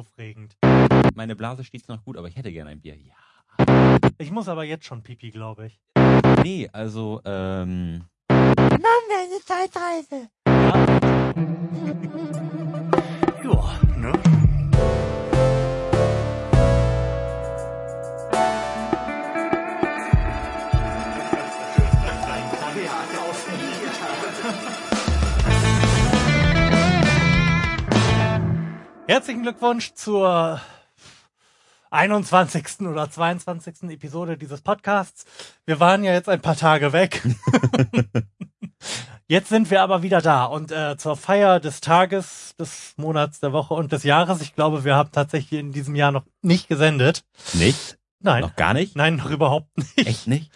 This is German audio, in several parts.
aufregend. Meine Blase steht noch gut, aber ich hätte gerne ein Bier. Ja. Ich muss aber jetzt schon pipi, glaube ich. Nee, also, ähm. Mann, eine Zeitreise. Ja, ne? Herzlichen Glückwunsch zur 21. oder 22. Episode dieses Podcasts. Wir waren ja jetzt ein paar Tage weg. Jetzt sind wir aber wieder da und äh, zur Feier des Tages, des Monats, der Woche und des Jahres. Ich glaube, wir haben tatsächlich in diesem Jahr noch nicht gesendet. Nicht? Nein. Noch gar nicht? Nein, noch überhaupt nicht. Echt nicht?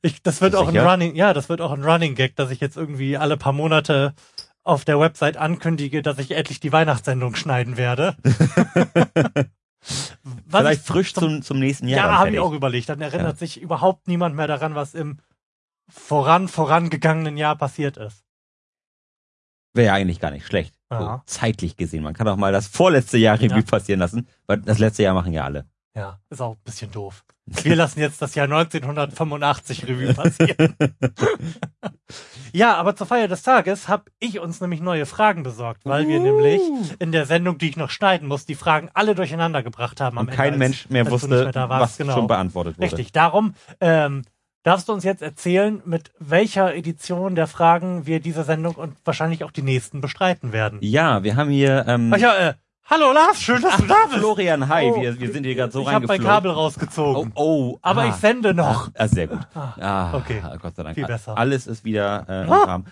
Ich, das wird auch ein Sicher? Running, ja, das wird auch ein Running Gag, dass ich jetzt irgendwie alle paar Monate auf der Website ankündige, dass ich endlich die Weihnachtssendung schneiden werde. Was Vielleicht ich frisch zum, zum nächsten Jahr. Ja, habe ich auch überlegt. Dann erinnert sich überhaupt niemand mehr daran, was im voran, vorangegangenen Jahr passiert ist. Wäre ja eigentlich gar nicht schlecht. So, zeitlich gesehen. Man kann auch mal das vorletzte Jahr Revue Ja. passieren lassen, weil das letzte Jahr machen ja alle. Ja, ist auch ein bisschen doof. Wir lassen jetzt das Jahr 1985 Revue passieren. ja, aber zur Feier des Tages habe ich uns nämlich neue Fragen besorgt, weil wir nämlich in der Sendung, die ich noch schneiden muss, die Fragen alle durcheinander gebracht haben. am Und Ende, kein als- Mensch mehr wusste, mehr warst. was Genau. schon beantwortet wurde. Richtig. Darum ähm, darfst du uns jetzt erzählen, mit welcher Edition der Fragen wir diese Sendung und wahrscheinlich auch die nächsten bestreiten werden. Ja, wir haben hier ähm, Ach ja, äh, hallo Lars, schön, dass du da bist. Florian, hi, Oh, wir, wir sind hier gerade so ich habe mein reingeflogen. Kabel Oh, rausgezogen. oh, Aber ah. ich sende noch. Ah, sehr gut. Ah, Ah, okay. Gott sei Dank. Viel besser. Alles ist wieder äh, im Ah. Rahmen.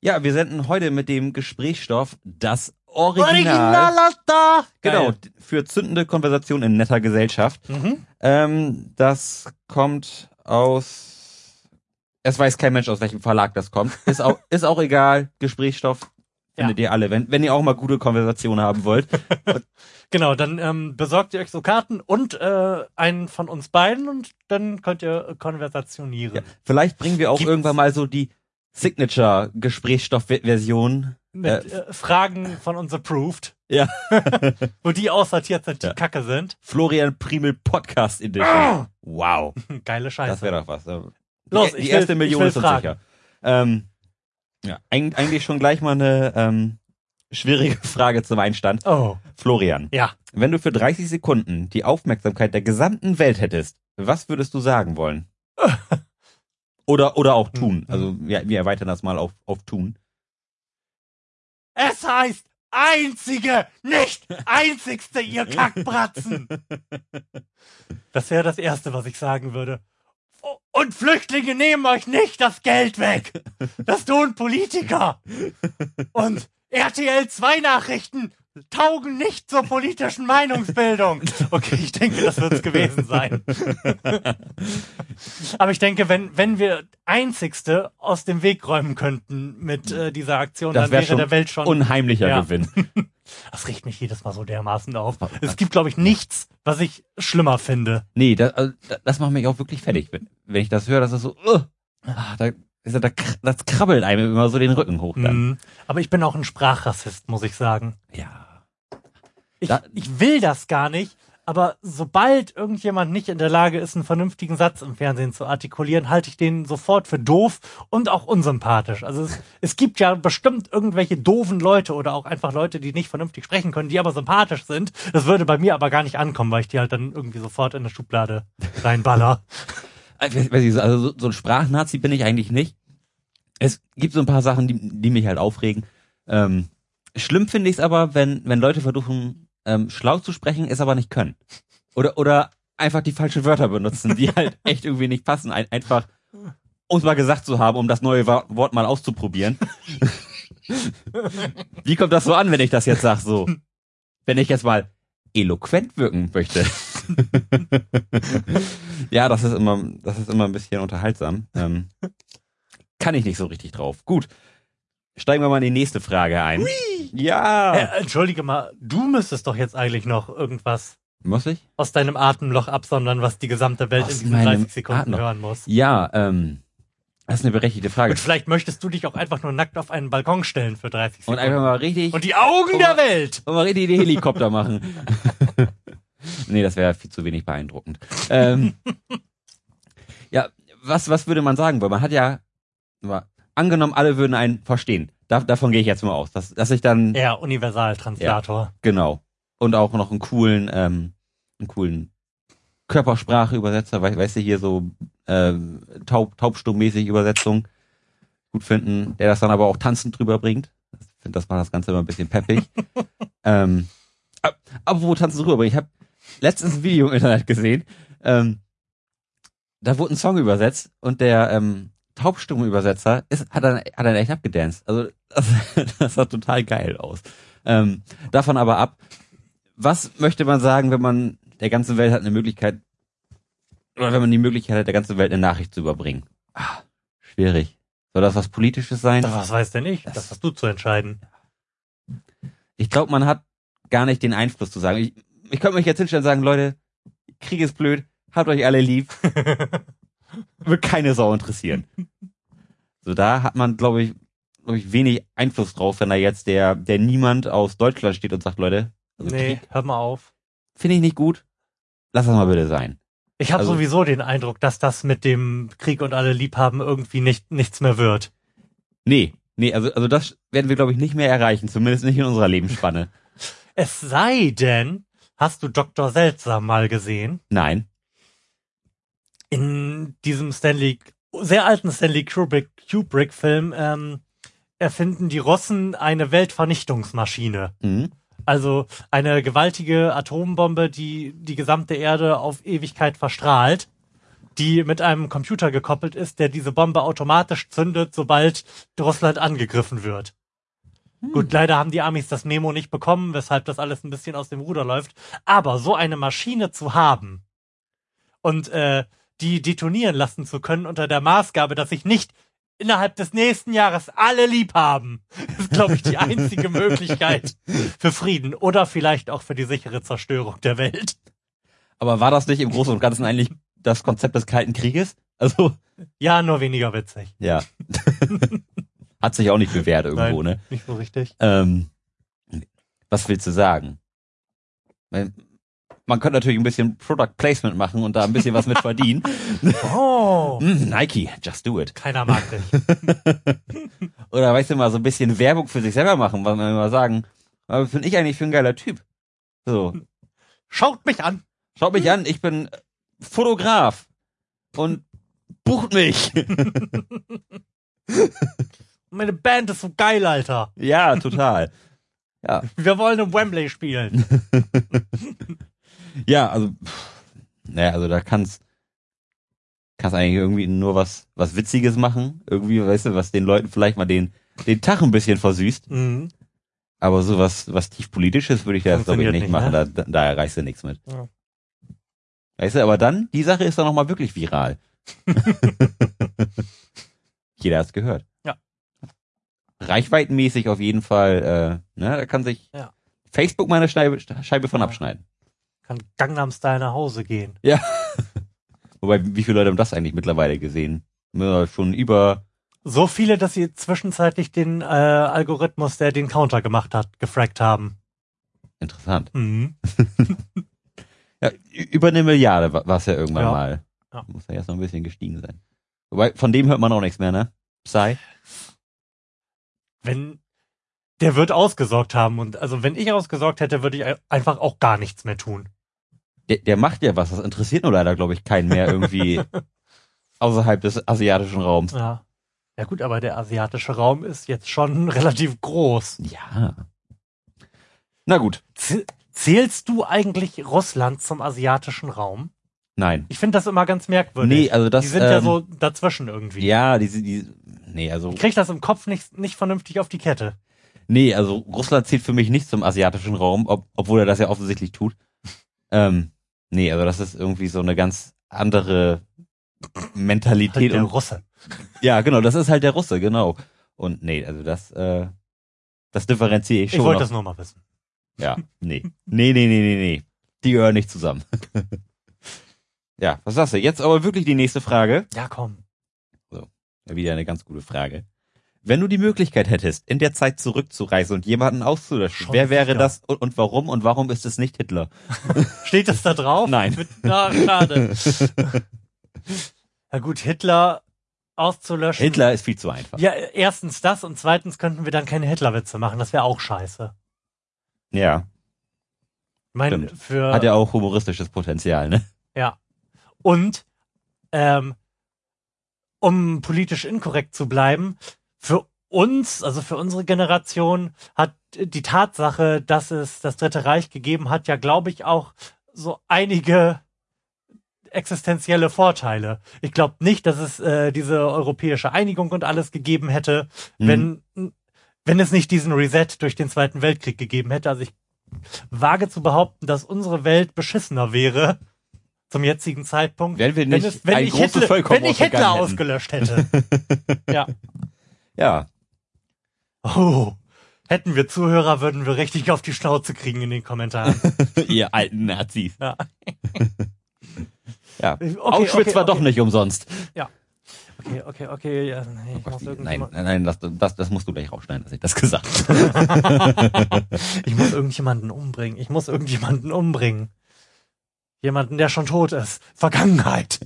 Ja, wir senden heute mit dem Gesprächsstoff das Original. Originalata! Genau, Geil. d- für zündende Konversation in netter Gesellschaft. Mhm. Ähm, das kommt aus. Es weiß kein Mensch, aus welchem Verlag das kommt. Ist auch, ist auch egal. Gesprächsstoff findet ihr alle, wenn, wenn ihr auch mal gute Konversation haben wollt. Genau, dann ähm, besorgt ihr euch so Karten und äh, einen von uns beiden und dann könnt ihr äh, konversationieren. Ja, vielleicht bringen wir auch Gibt's- irgendwann mal so die Signature-Gesprächsstoff-Version. Mit äh, Fragen von uns approved. Ja. Wo die aussortiert sind, die Ja. Kacke sind. Florian Primel Podcast Edition. Wow. Geile Scheiße. Das wäre doch was. Die, Los, die ich erste will- Million ist uns sicher. Ähm, ja, eig eigentlich schon gleich mal eine ähm, schwierige Frage zum Einstand. Oh, Florian, ja. wenn du für 30 Sekunden die Aufmerksamkeit der gesamten Welt hättest, was würdest du sagen wollen? Oder, oder auch tun. Mhm. Also wir, wir erweitern das mal auf, auf tun. Es heißt einzige, nicht einzigste, ihr Kackbratzen. Das wäre das Erste, was ich sagen würde. Und Flüchtlinge nehmen euch nicht das Geld weg. Das tun Politiker. Und RTL 2 Nachrichten taugen nicht zur politischen Meinungsbildung. Okay, ich denke, das wird es gewesen sein. Aber ich denke, wenn, wenn wir einzigste aus dem Weg räumen könnten mit äh, dieser Aktion, Das dann wäre wäre schon der Welt schon unheimlicher Ja. Gewinn. das riecht mich jedes Mal so dermaßen auf. Es gibt, glaube ich, nichts, was ich schlimmer finde. Nee, das, also, das macht mich auch wirklich fertig. Wenn, wenn ich das höre, das ist so, uh, ah, da, das krabbelt einem immer so den Rücken hoch dann. Mhm. Aber ich bin auch ein Sprachrassist, muss ich sagen. Ja. Ich, Da- ich will das gar nicht, aber sobald irgendjemand nicht in der Lage ist, einen vernünftigen Satz im Fernsehen zu artikulieren, halte ich den sofort für doof und auch unsympathisch. Also es, es gibt ja bestimmt irgendwelche doofen Leute oder auch einfach Leute, die nicht vernünftig sprechen können, die aber sympathisch sind. Das würde bei mir aber gar nicht ankommen, weil ich die halt dann irgendwie sofort in eine Schublade reinballer. Nicht, Also so, so ein Sprachnazi bin ich eigentlich nicht. Es gibt so ein paar Sachen, die, die mich halt aufregen. Ähm, schlimm finde ich es aber, wenn, wenn Leute versuchen, ähm, schlau zu sprechen, es aber nicht können. Oder, oder einfach die falschen Wörter benutzen, die halt echt irgendwie nicht passen. Ein, einfach, um es mal gesagt zu haben, um das neue Wort mal auszuprobieren. Wie kommt das so an, wenn ich das jetzt sag so? Wenn ich jetzt mal eloquent wirken möchte. ja, das ist immer, das ist immer ein bisschen unterhaltsam. Ähm, kann ich nicht so richtig drauf. Gut. Steigen wir mal in die nächste Frage ein. Ja. Äh, entschuldige mal, du müsstest doch jetzt eigentlich noch irgendwas Muss ich? aus deinem Atemloch absondern, was die gesamte Welt Aus in diesen meinem 30 Sekunden Atemloch. hören muss. Ja, ähm, Das ist eine berechtigte Frage. Und vielleicht möchtest du dich auch einfach nur nackt auf einen Balkon stellen für 30 Und Sekunden. einfach mal richtig, Und die Augen der Welt! und mal richtig die Helikopter machen. nee, das wäre viel zu wenig beeindruckend. Ähm, ja, was, was würde man sagen? Weil man hat ja, angenommen, alle würden einen verstehen. Da, davon gehe ich jetzt mal aus, dass, dass ich dann, Ja, Universaltranslator. genau, und auch noch einen coolen, ähm, einen coolen Körpersprache-Übersetzer, wei- weißt du, hier so ähm, taub, taubstummmäßig Übersetzung gut finden, der das dann aber auch tanzend drüber bringt. Ich finde, das macht das Ganze immer ein bisschen peppig. ähm, ab- apropos tanzend drüber ich habe letztens ein Video im Internet gesehen, ähm, da wurde ein Song übersetzt und der ähm, taubstumme Übersetzer ist, hat dann, hat dann echt abgedanced. Also das, das sah total geil aus. Ähm, davon aber ab, was möchte man sagen, wenn man der ganzen Welt hat eine Möglichkeit, oder wenn man die Möglichkeit hat, der ganzen Welt eine Nachricht zu überbringen? Ah, schwierig. Soll das was Politisches sein? Doch, Was weiß denn ich? Das hast du zu entscheiden. Ich glaube, man hat gar nicht den Einfluss zu sagen. Ich, ich könnte mich jetzt hinstellen und sagen, Leute, Krieg ist blöd, habt euch alle lieb, wird keine Sau interessieren. So, da hat man, glaube ich, glaub ich, wenig Einfluss drauf, wenn da jetzt der, der niemand aus Deutschland steht und sagt, Leute, also nee, Krieg hör mal auf. finde ich nicht gut. Lass das mal bitte sein. Ich habe Also- sowieso den Eindruck, dass das mit dem Krieg und alle Liebhaben irgendwie nicht nichts mehr wird. Nee, nee, also, also das werden wir, glaube ich, nicht mehr erreichen, zumindest nicht in unserer Lebensspanne. Es sei denn, hast du Dr. Seltsam mal gesehen? Nein. In diesem Stanley, sehr alten Stanley Kubrick, Kubrick Film, ähm, erfinden die Russen eine Weltvernichtungsmaschine. Mhm. Also eine gewaltige Atombombe, die die gesamte Erde auf Ewigkeit verstrahlt, die mit einem Computer gekoppelt ist, der diese Bombe automatisch zündet, sobald Russland angegriffen wird. Gut, leider haben die Amis das Memo nicht bekommen, weshalb das alles ein bisschen aus dem Ruder läuft. Aber so eine Maschine zu haben und äh, die detonieren lassen zu können unter der Maßgabe, dass sich nicht innerhalb des nächsten Jahres alle lieb haben, ist, glaube ich, die einzige Möglichkeit für Frieden oder vielleicht auch für die sichere Zerstörung der Welt. Aber war das nicht im Großen und Ganzen eigentlich das Konzept des Kalten Krieges? Also, Ja, nur weniger witzig. ja. Hat sich auch nicht bewährt irgendwo, ne? Nicht so richtig. Ähm, was willst du sagen? Man könnte natürlich ein bisschen Product Placement machen und da ein bisschen was mit verdienen. Oh, Mm, Nike, just do it. keiner mag dich. Oder weißt du mal, so ein bisschen Werbung für sich selber machen, was man immer sagen, was bin ich eigentlich für ein geiler Typ? So, Schaut mich an. schaut mich an, ich bin Fotograf und bucht mich. Meine Band ist so geil, Alter. ja, total. Ja, Wir wollen im Wembley spielen. Ja, also, naja, also da kannst, kannst eigentlich irgendwie nur was, was Witziges machen. Irgendwie, weißt du, was den Leuten vielleicht mal den, den Tag ein bisschen versüßt. Mhm. Aber so was, was tief politisches würde ich da glaube ich nicht nicht, machen. ne? Da, da, erreichst du nichts mit. Ja. Weißt du, aber dann, die Sache ist dann nochmal wirklich viral. Jeder hat's gehört. Ja. Reichweitenmäßig auf jeden Fall, äh, ne, da kann sich Ja. Facebook mal eine Scheibe, Scheibe von abschneiden. Kann Gangnam Style nach Hause gehen. Wobei, wie viele Leute haben das eigentlich mittlerweile gesehen? Ja, schon über, So viele, dass sie zwischenzeitlich den äh, Algorithmus, der den Counter gemacht hat, gefragt haben. interessant. Mhm. Ja, über eine Milliarde war es ja irgendwann Ja. mal. Ja. Muss ja erst noch ein bisschen gestiegen sein. Wobei, von dem hört man auch nichts mehr, ne? Psy? Wenn der wird ausgesorgt haben und also wenn ich ausgesorgt hätte, würde ich ein- einfach auch gar nichts mehr tun. Der, der macht ja was, das interessiert nur leider, glaube ich, keinen mehr irgendwie außerhalb des asiatischen Raums. Ja. Ja gut, aber der asiatische Raum ist jetzt schon relativ groß. Ja. Na gut, Z zählst du eigentlich Russland zum asiatischen Raum? nein. Ich finde das immer ganz merkwürdig. Nee, also das, die sind ja ähm, so dazwischen irgendwie. Ja, die, die, nee, also, Ich krieg das im Kopf nicht, nicht vernünftig auf die Kette. nee, also Russland zählt für mich nicht zum asiatischen Raum, ob, obwohl er das ja offensichtlich tut. Ähm, nee, also das ist irgendwie so eine ganz andere Mentalität Halt der und Russe. Ja, genau, das ist halt der Russe, genau. Und nee, also das, äh, das differenziere ich Ich schon. wollte noch. das nur mal wissen. Ja, nee. Nee, nee, nee, nee, nee. Die gehören nicht zusammen. ja, was sagst du? Jetzt aber wirklich die nächste Frage. Ja, komm. Ja, wieder eine ganz gute Frage. Wenn du die Möglichkeit hättest, in der Zeit zurückzureisen und jemanden auszulöschen, Schon wer wäre wieder. das und, und warum und warum ist es nicht Hitler? Steht das da drauf? Nein. Mit, na, schade. Na gut, Hitler auszulöschen. Hitler ist viel zu einfach. Ja, erstens das und zweitens könnten wir dann keine Hitlerwitze machen. Das wäre auch scheiße. Ja, Ich Stimmt. für hat ja auch humoristisches Potenzial, ne? Ja. Und ähm, um politisch inkorrekt zu bleiben, für uns, also für unsere Generation, hat die Tatsache, dass es das Dritte Reich gegeben hat, ja, glaube ich, auch so einige existenzielle Vorteile. Ich glaube nicht, dass es äh, diese europäische Einigung und alles gegeben hätte, Mhm. wenn, wenn es nicht diesen Reset durch den Zweiten Weltkrieg gegeben hätte. Also ich wage zu behaupten, dass unsere Welt beschissener wäre zum jetzigen Zeitpunkt, Wenn wir wenn, nicht es, wenn, ich Hitler, wenn ich Hitler ausgelöscht hätte. ja. Ja, Oh. Hätten wir Zuhörer, würden wir richtig auf die Schnauze kriegen in den Kommentaren. ihr alten Nazis. Ja. Ja, Okay, Auschwitz okay, war okay. doch nicht umsonst. Okay, okay, okay. Ja, nee, ich muss Nein, nein, nein, das, das, das musst du gleich rausschneiden, dass ich das gesagt habe. ich muss irgendjemanden umbringen. Ich muss irgendjemanden umbringen. Jemanden, der schon tot ist. Vergangenheit.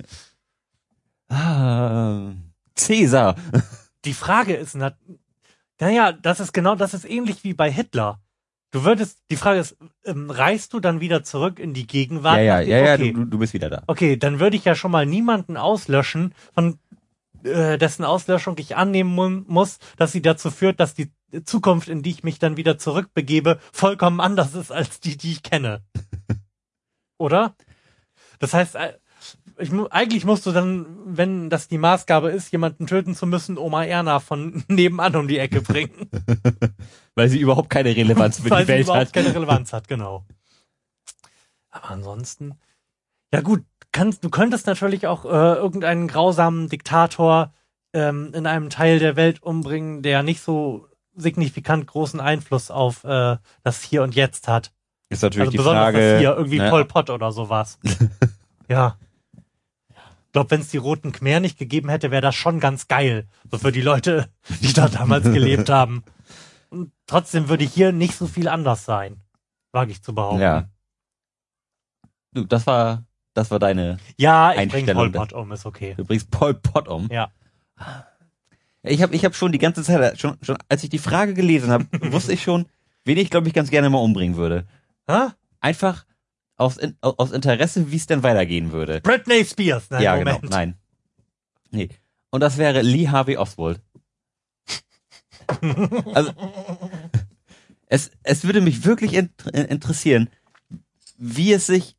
Ah, Cäsar. Die Frage ist, na, naja, das ist genau, das ist ähnlich wie bei Hitler. Du würdest, die Frage ist, ähm, reist du dann wieder zurück in die Gegenwart? Ja, ja, ja, ja, okay. du, du bist wieder da. Okay, dann würde ich ja schon mal niemanden auslöschen, von äh, dessen Auslöschung ich annehmen mu muss, dass sie dazu führt, dass die Zukunft, in die ich mich dann wieder zurückbegebe, vollkommen anders ist als die, die ich kenne. Oder? Das heißt, äh, ich, mu- eigentlich musst du dann, wenn das die Maßgabe ist, jemanden töten zu müssen, Oma Erna von nebenan um die Ecke bringen. Weil sie überhaupt keine Relevanz für weil die sie Welt überhaupt hat. keine Relevanz hat, genau. Aber ansonsten, ja gut, kannst, du könntest natürlich auch äh, irgendeinen grausamen Diktator ähm, in einem Teil der Welt umbringen, der nicht so signifikant großen Einfluss auf äh, das Hier und Jetzt hat. Ist natürlich Also die besonders Frage. das Hier, irgendwie ne, Pol Pot oder sowas. ja. Ich glaube, wenn es die Roten Khmer nicht gegeben hätte, wäre das schon ganz geil. So für die Leute, die da damals gelebt haben. Und trotzdem würde hier nicht so viel anders sein. Wage ich zu behaupten. Ja. Du, das war, das war deine. Ja, ich bringe Pol Pot um, ist okay. Du bringst Pol Pot um. Ja. Ich habe, ich habe schon die ganze Zeit, schon, schon, als ich die Frage gelesen habe, wusste ich schon, wen ich glaube ich ganz gerne mal umbringen würde. Hä? Einfach aus, In- aus Interesse, wie es denn weitergehen würde. Britney Spears. Nein, ja, Moment. genau. Nein. Nee. Und das wäre Lee Harvey Oswald. also, es, es würde mich wirklich int interessieren, wie es sich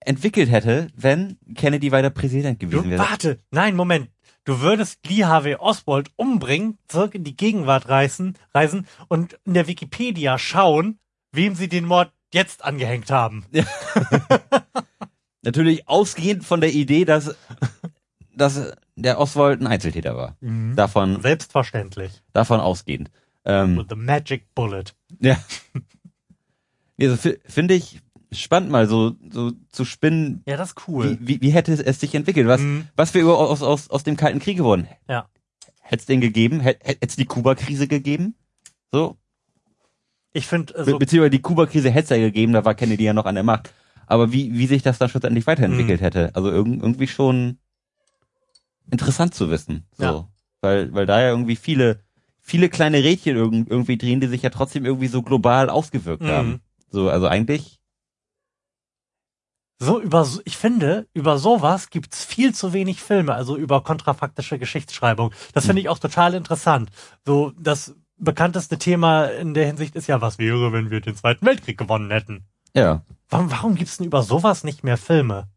entwickelt hätte, wenn Kennedy weiter Präsident gewesen Du, wäre. warte, nein, Moment. Du würdest Lee Harvey Oswald umbringen, zurück in die Gegenwart reisen, reisen und in der Wikipedia schauen, wem sie den Mord jetzt angehängt haben. Natürlich ausgehend von der Idee, dass, dass der Oswald ein Einzeltäter war. Davon, Selbstverständlich. davon ausgehend. Ähm, With the magic bullet. ja. Also, fi- Finde ich spannend mal so, so zu spinnen, Ja, das ist cool. wie, wie, wie hätte es, sich entwickelt? Was, Mhm. was wir über, aus, aus, aus dem Kalten Krieg geworden? Ja. Hätte es den gegeben? Hätte es die Kuba-Krise gegeben? So? Ich finde, Be also, beziehungsweise die Kuba-Krise hätte es ja gegeben, da war Kennedy ja noch an der Macht. Aber wie, wie sich das dann schlussendlich weiterentwickelt Mhm. hätte, also irg irgendwie schon interessant zu wissen. So. Ja. Weil, weil da ja irgendwie viele, viele kleine Rädchen irg irgendwie drehen, die sich ja trotzdem irgendwie so global ausgewirkt Mhm. haben. So, also eigentlich, so über, so- ich finde, über sowas gibt's viel zu wenig Filme, also über kontrafaktische Geschichtsschreibung. Das finde ich auch total interessant. So, das bekannteste Thema in der Hinsicht ist ja, was wäre, wenn wir den Zweiten Weltkrieg gewonnen hätten? ja. Warum, warum gibt's denn über sowas nicht mehr Filme?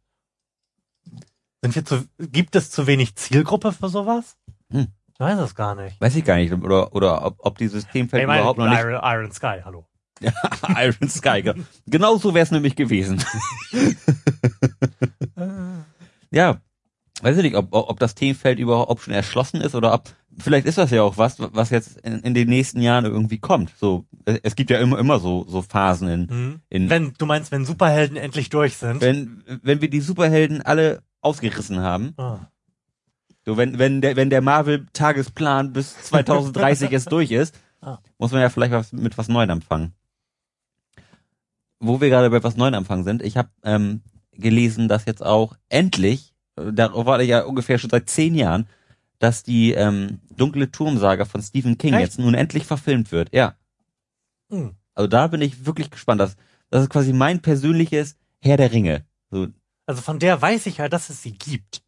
Sind wir zu, gibt es zu wenig Zielgruppe für sowas? Hm. Ich weiß es gar nicht. Weiß ich gar nicht. Oder, oder ob, ob die Systemfeld Ich meine, überhaupt noch nicht. Iron, Iron Sky, hallo. Iron Sky. ge- Genau so wäre es nämlich gewesen. ja. Weiß ich nicht, ob, ob das Themenfeld überhaupt schon erschlossen ist oder ob, vielleicht ist das ja auch was, was jetzt in, in den nächsten Jahren irgendwie kommt. So, es gibt ja immer, immer so, so Phasen in, Hm. in, Wenn, du meinst, wenn Superhelden endlich durch sind? wenn, wenn wir die Superhelden alle ausgerissen haben, Ah. So, wenn, wenn der, wenn der Marvel-Tagesplan bis 2030 jetzt durch ist, Ah. muss man ja vielleicht was, mit was Neuem anfangen. Wo wir gerade bei was Neuem anfangen sind, ich habe ähm, gelesen, dass jetzt auch endlich, darauf war ich ja ungefähr schon seit zehn Jahren, dass die ähm, dunkle Turmsaga von Stephen King Echt? jetzt nun endlich verfilmt wird. Ja. Hm. Also da bin ich wirklich gespannt. Das, das ist quasi mein persönliches Herr der Ringe. So, Also von der weiß ich ja, dass es sie gibt.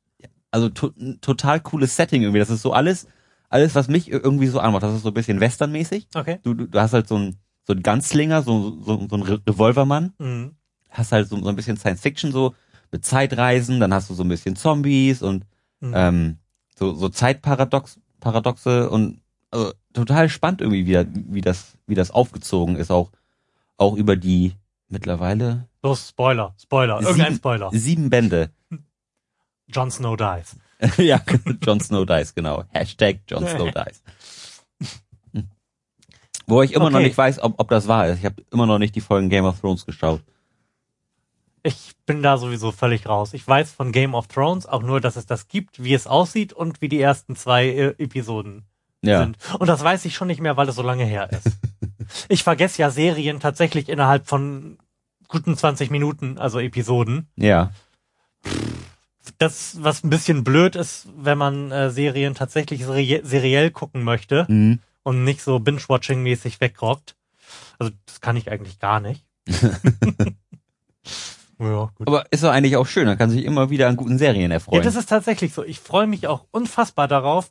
also to total cooles Setting irgendwie. Das ist so alles, alles, was mich irgendwie so anmacht. Das ist so ein bisschen westernmäßig. Okay. Du, du, du hast halt so ein so ein Ganzlinger, so, so, so ein Re- Revolvermann. Mhm. Hast halt so, so ein bisschen Science Fiction so mit Zeitreisen. Dann hast du so ein bisschen Zombies und Mhm. ähm, so, so Zeitparadox, Paradoxe und also, total spannend irgendwie, wie, wie das, wie das aufgezogen ist, auch, auch über die mittlerweile Los, Spoiler, Spoiler, irgendein Sieben- Spoiler. sieben Bände. Jon Snow dies. ja, Jon Snow dies, genau. Hashtag Jon Snow dies. Wo ich immer noch Okay. nicht weiß, ob, ob das wahr ist. Ich habe immer noch nicht die Folgen Game of Thrones geschaut. Ich bin da sowieso völlig raus. Ich weiß von Game of Thrones auch nur, dass es das gibt, wie es aussieht und wie die ersten zwei äh, Episoden Ja. sind. Und das weiß ich schon nicht mehr, weil es so lange her ist. ich vergesse ja Serien tatsächlich innerhalb von guten 20 Minuten, also Episoden. Ja. Das, was ein bisschen blöd ist, wenn man äh, Serien tatsächlich seri seriell gucken möchte Mhm. und nicht so Binge-Watching-mäßig wegrockt. Also das kann ich eigentlich gar nicht. ja, gut. Aber ist doch eigentlich auch schön. Man kann sich immer wieder an guten Serien Ja, erfreuen. das ist tatsächlich so. Ich freue mich auch unfassbar darauf,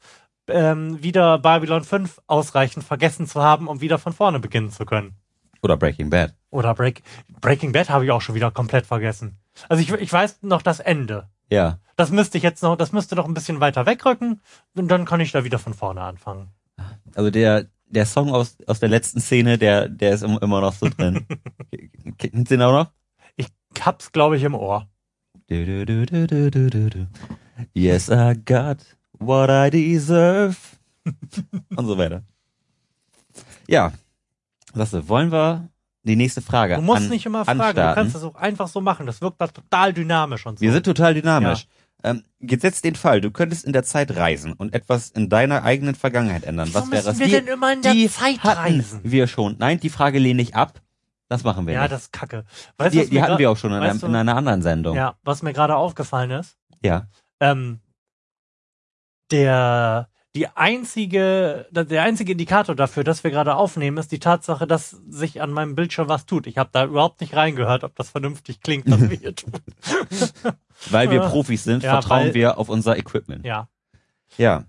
ähm, wieder Babylon 5 ausreichend vergessen zu haben, um wieder von vorne beginnen zu können. Oder Breaking Bad. Oder Break Breaking Bad habe ich auch schon wieder komplett vergessen. Also ich, ich weiß noch das Ende. Ja. Das müsste ich jetzt noch, das müsste noch ein bisschen weiter wegrücken und dann kann ich da wieder von vorne anfangen. Also der, der Song aus, aus der letzten Szene, der, der ist im- immer noch so drin. Kennt ihr ihn auch noch? Ich hab's, glaube ich, im Ohr. Du, du, du, du, du, du, du, du. Yes, I got what I deserve. Und so weiter. Ja. Lasse, wollen wir die nächste Frage Du musst an, nicht immer fragen, anstarten? du kannst das auch einfach so machen. Das wirkt total dynamisch und so. Wir sind total dynamisch. Ähm, gesetzt den Fall, du könntest in der Zeit reisen und etwas in deiner eigenen Vergangenheit ändern. Wieso Was wäre müssen wir denn immer in der die Zeit hatten reisen? wir schon. Nein, die Frage lehne ich ab. Das machen wir ja, nicht. das ist kacke. Weißt die die hatten wir auch schon in, einem, in einer anderen Sendung. Ja, was mir gerade aufgefallen ist, ja. ähm, der die einzige der einzige Indikator dafür, dass wir gerade aufnehmen, ist die Tatsache, dass sich an meinem Bildschirm was tut. Ich habe da überhaupt nicht reingehört, ob das vernünftig klingt, was wir hier tun. Weil wir. Profis sind, Ja, vertrauen weil- wir auf unser Equipment. Ja. Ja.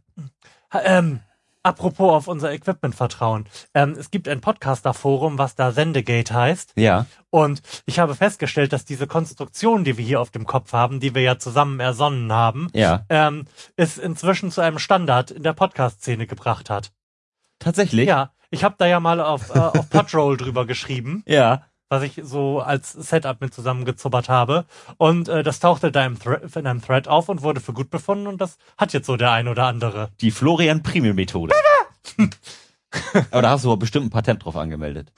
Ähm, apropos auf unser Equipment vertrauen. Ähm, es gibt ein Podcaster-Forum, was da Sendegate heißt. Ja. Und ich habe festgestellt, dass diese Konstruktion, die wir hier auf dem Kopf haben, die wir ja zusammen ersonnen haben, Ja. ähm, es inzwischen zu einem Standard in der Podcast-Szene gebracht hat. Tatsächlich? Ja, ich habe da ja mal auf, äh, auf Podroll drüber geschrieben, Ja. Was ich so als Setup mit zusammengezuppert habe. Und äh, das tauchte da im Thre in einem Thread auf und wurde für gut befunden. Und das hat jetzt so der ein oder andere. Die Florian Primel Methode. Aber da hast du aber bestimmt ein Patent drauf angemeldet.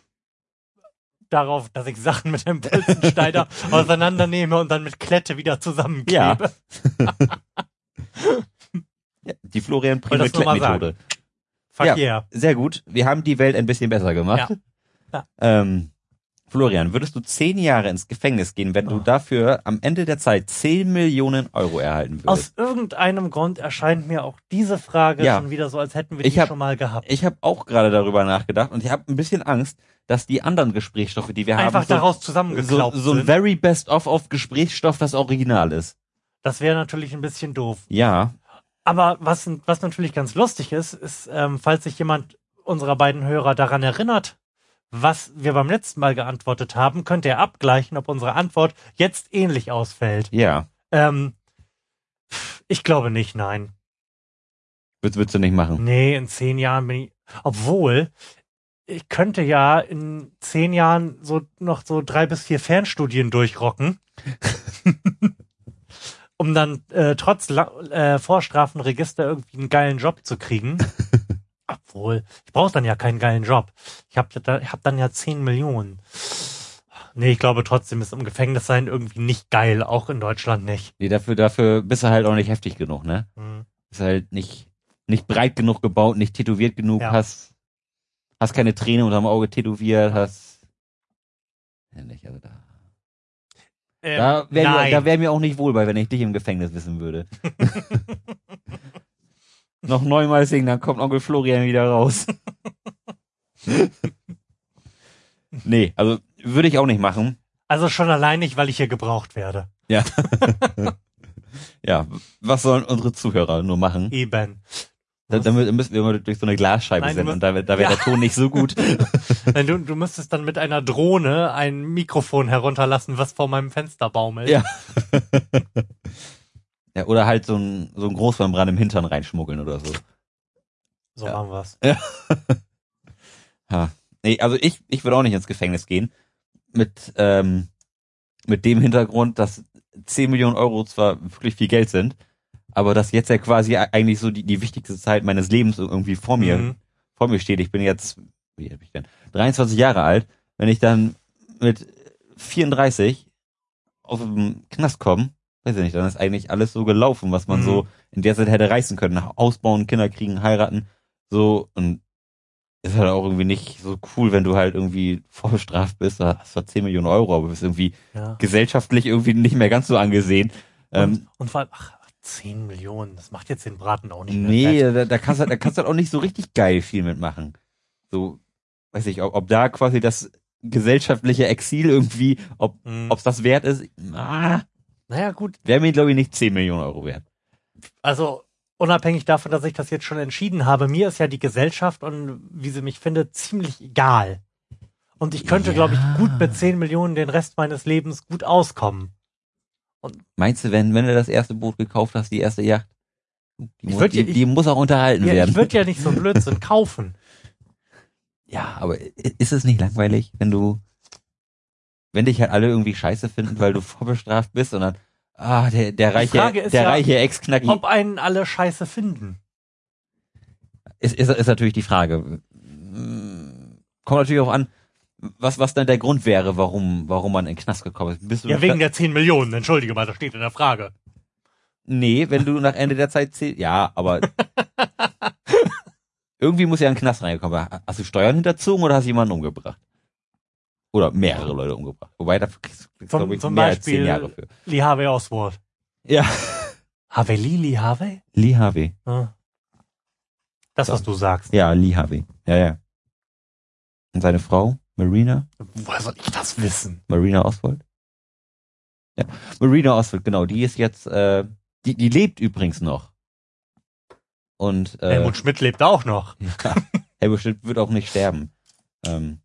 Darauf, dass ich Sachen mit einem Bolzenschneider auseinandernehme und dann mit Klette wieder zusammenklebe. Ja, die Florian Primel das nur mal Methode. Fuck Ja. yeah. Sehr gut. Wir haben die Welt ein bisschen besser gemacht. Ja. Ja. Ähm, Florian, würdest du zehn Jahre ins Gefängnis gehen, wenn du Oh. dafür am Ende der Zeit zehn Millionen Euro erhalten würdest? Aus irgendeinem Grund erscheint mir auch diese Frage Ja. schon wieder so, als hätten wir Ich die hab- schon mal gehabt. Ich habe auch gerade darüber nachgedacht und ich habe ein bisschen Angst, dass die anderen Gesprächsstoffe, die wir Einfach haben, so, daraus so, zusammengeklaubt so ein sind. very best of of Gesprächsstoff das Original ist. Das wäre natürlich ein bisschen doof. Ja, Aber was, was natürlich ganz lustig ist, ist, ähm, falls sich jemand unserer beiden Hörer daran erinnert, was wir beim letzten Mal geantwortet haben, könnte er abgleichen, ob unsere Antwort jetzt ähnlich ausfällt. ja. Ähm, ich glaube nicht, nein. Würdest, würdest du nicht machen. Nee, in zehn Jahren bin ich. Obwohl, ich könnte ja in zehn Jahren so noch so drei bis vier Fernstudien durchrocken. um dann äh, trotz La äh, Vorstrafenregister irgendwie einen geilen Job zu kriegen. Obwohl, ich brauche dann ja keinen geilen Job. Ich habe hab dann ja 10 Millionen. Nee, ich glaube trotzdem ist im Gefängnis sein irgendwie nicht geil, auch in Deutschland nicht. Nee, dafür, dafür bist du halt auch nicht heftig genug, ne? Hm. Ist halt nicht, nicht breit genug gebaut, nicht tätowiert genug, Ja. hast, hast keine Träne unterm Auge tätowiert, hast, ja, nicht, also da, Ähm, da wäre mir, wär mir auch nicht wohl bei, wenn ich dich im Gefängnis wissen würde. Noch neunmal singen, dann kommt Onkel Florian wieder raus. nee, also würde ich auch nicht machen. also schon allein nicht, weil ich hier gebraucht werde. Ja. ja, was sollen unsere Zuhörer nur machen? Eben. Da, damit müssen wir immer durch so eine Glasscheibe Nein, senden und da, da wäre Ja. der Ton nicht so gut. Nein, du, du müsstest dann mit einer Drohne ein Mikrofon herunterlassen, was vor meinem Fenster baumelt. Ja. Ja, oder halt so ein, so ein Großmembran im Hintern reinschmuggeln oder so. So Ja. machen wir's. Ha. Nee, also ich, ich würde auch nicht ins Gefängnis gehen. Mit, ähm, mit dem Hintergrund, dass 10 Millionen Euro zwar wirklich viel Geld sind, aber dass jetzt ja quasi eigentlich so die, die wichtigste Zeit meines Lebens irgendwie vor mir, Mhm. vor mir steht. Ich bin jetzt, wie alt bin ich denn? 23 Jahre alt. Wenn ich dann mit 34 aus dem Knast komme, weiß ich nicht, dann ist eigentlich alles so gelaufen, was man Mhm. so in der Zeit hätte reißen können. Ausbauen, Kinder kriegen, heiraten, so und ist halt auch irgendwie nicht so cool, wenn du halt irgendwie vorbestraft bist, da hast du zwar 10 Millionen Euro, aber bist irgendwie Ja. gesellschaftlich irgendwie nicht mehr ganz so angesehen. Ähm, Und, und vor allem, ach, 10 Millionen, das macht jetzt den Braten auch nicht mehr nee, da, da kannst du da kannst du halt auch nicht so richtig geil viel mitmachen. So, weiß ich, ob, ob da quasi das gesellschaftliche Exil irgendwie, ob Mhm. ob's das wert ist, ah, Naja, gut, wäre mir glaube ich nicht 10 Millionen Euro wert. also unabhängig davon, dass ich das jetzt schon entschieden habe, mir ist ja die Gesellschaft und wie sie mich findet, ziemlich egal. Und ich könnte, Ja. glaube ich, gut mit 10 Millionen den Rest meines Lebens gut auskommen. Meinst du, wenn wenn du das erste Boot gekauft hast, die erste Yacht, die, Ich muss, ja- die, die muss auch unterhalten Ja, werden. ich würde ja nicht so Blödsinn kaufen. Ja, aber ist es nicht langweilig, wenn du, wenn dich halt alle irgendwie scheiße finden, weil du vorbestraft bist und dann, ah, der, der reiche, der ja, reiche Ex-Knacki, Ob einen alle scheiße finden. ist, ist, ist natürlich die Frage. Mm, Kommt natürlich auch an, was, was dann der Grund wäre, warum, warum man in den Knast gekommen ist. Bist du Ja, wegen der 10 Millionen, entschuldige mal, das steht in der Frage. Nee, wenn du nach Ende der Zeit zählst, ja, aber irgendwie muss ja ein Knast reingekommen. sein. Hast du Steuern hinterzogen oder hast du jemanden umgebracht? Oder mehrere Leute umgebracht. Wobei, da kriegst du, Zum- glaube ich, zum mehr als zehn Beispiel- Jahre für. Lee Harvey Oswald. Ja. Harvey Lee, Lee Harvey? Lee Harvey. Ja. Das, So. was du sagst. Ja, Lee Harvey. Ja, ja. Und seine Frau, Marina? Woher soll ich das wissen? Marina Oswald? Ja. Marina Oswald, genau. Die ist jetzt, äh, die, die lebt übrigens noch. Und, äh, Helmut Schmidt lebt auch noch. ja, Helmut Schmidt wird auch nicht sterben. Ähm,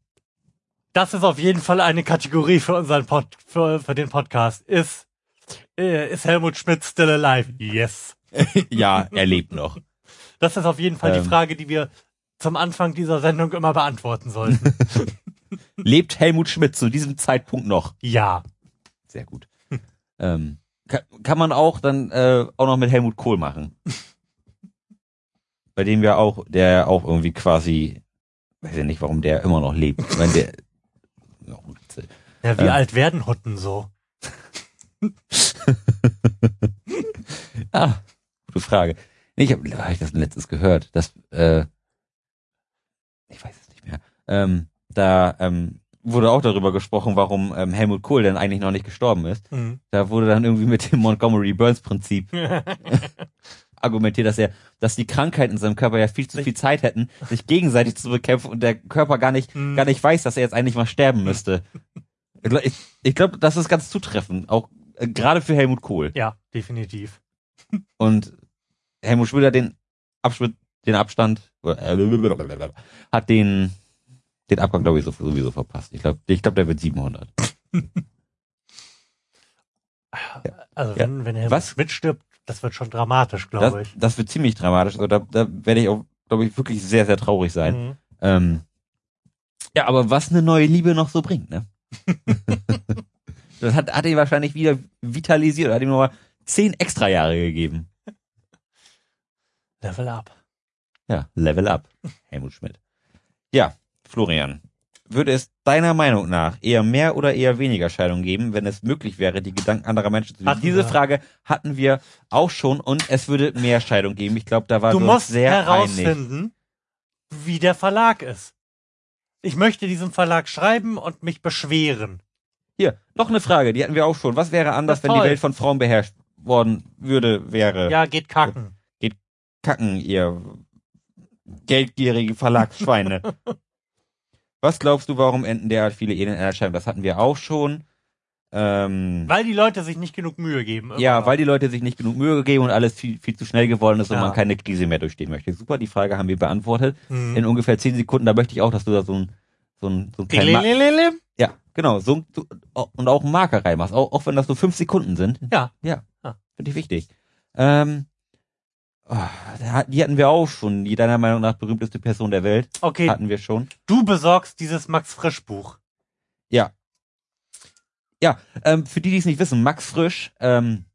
Das ist auf jeden Fall eine Kategorie für unseren Pod, für, für den Podcast. Ist, äh, ist Helmut Schmidt still alive? Yes. ja, er lebt noch. Das ist auf jeden Fall Ähm. die Frage, die wir zum Anfang dieser Sendung immer beantworten sollten. Lebt Helmut Schmidt zu diesem Zeitpunkt noch? ja. Sehr gut. ähm, kann, kann man auch dann äh, auch noch mit Helmut Kohl machen. Bei dem ja auch, der auch irgendwie quasi, weiß ich nicht, warum der immer noch lebt. Ich meine, der, ja, wie Ähm. alt werden Hutten so? ah, gute Frage. Nee, ich habe hab ich das letztens gehört, dass, äh, ich weiß es nicht mehr, ähm, da ähm, wurde auch darüber gesprochen, warum ähm, Helmut Kohl denn eigentlich noch nicht gestorben ist. Hm. Da wurde dann irgendwie mit dem Montgomery Burns Prinzip argumentiert, dass er, dass die Krankheiten in seinem Körper ja viel zu viel Zeit hätten, sich gegenseitig zu bekämpfen und der Körper gar nicht, Hm. gar nicht weiß, dass er jetzt eigentlich mal sterben müsste. Ich, ich, glaube, das ist ganz zutreffend, auch äh, gerade für Helmut Kohl. ja, definitiv. Und Helmut hat den Abschnitt, den Abstand, äh, hat den, den Abgang, glaube ich, so- sowieso verpasst. Ich glaube, ich glaube, der wird 700. Also Ja. wenn, wenn Helmut Was? Schmidt stirbt, das wird schon dramatisch, glaube ich. das wird ziemlich dramatisch. Also da, da werde ich auch, glaube ich, wirklich sehr, sehr traurig sein. Mhm. Ähm, ja, aber was eine neue Liebe noch so bringt, ne? das hat, hat ihn wahrscheinlich wieder vitalisiert, hat ihm nochmal zehn extra Jahre gegeben. Level up. Ja, Level up. Helmut Schmidt. Ja, Florian. Würde es deiner Meinung nach eher mehr oder eher weniger Scheidungen geben, wenn es möglich wäre, die Gedanken anderer Menschen zu lesen? Hatten Diese wir. Frage hatten wir auch schon und es würde mehr Scheidungen geben. Ich glaube, da war Du musst sehr einig. herausfinden, wie der Verlag ist. Ich möchte diesem Verlag schreiben und mich beschweren. Hier, noch eine Frage, die hatten wir auch schon. Was wäre anders, wenn die. Welt von Frauen beherrscht worden würde, wäre? Ja, geht kacken. Kacken, ihr geldgierige Verlagsschweine. Was glaubst du, warum enden derart viele Ehen in einer Scheidung? Das hatten wir auch schon. Ähm, Weil die Leute sich nicht genug Mühe geben. ja, noch. weil die Leute sich nicht genug Mühe geben und alles viel, viel zu schnell geworden ist und Ja. man keine Krise mehr durchstehen möchte. Super, die Frage haben wir beantwortet. Hm. In ungefähr zehn Sekunden, da möchte ich auch, dass du da so ein, so ein, so ein kleinen. Ja, genau. So, so, und auch einen Marker reinmachst, auch, auch wenn das nur fünf Sekunden sind. Ja. Ja. Ah. Finde ich wichtig. Ähm, die hatten wir auch schon. Die deiner Meinung nach berühmteste Person der Welt Okay, hatten wir schon. du besorgst dieses Max Frisch Buch. Ja. Ja, ähm, für die, die es nicht wissen, Max Frisch ähm,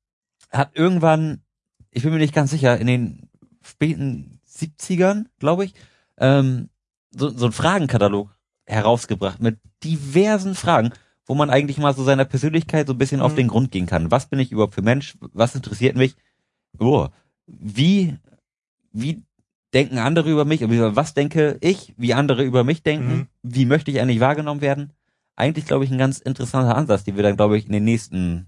hat irgendwann, ich bin mir nicht ganz sicher, in den späten 70ern, glaube ich, ähm, so, so einen Fragenkatalog herausgebracht mit diversen Fragen, wo man eigentlich mal so seiner Persönlichkeit so ein bisschen auf Mhm. den Grund gehen kann. Was bin ich überhaupt für Mensch? Was interessiert mich? Oh, wie, wie denken andere über mich? Was denke ich? Wie andere über mich denken? Mhm. Wie möchte ich eigentlich wahrgenommen werden? Eigentlich, glaube ich, ein ganz interessanter Ansatz, den wir dann, glaube ich, in den nächsten,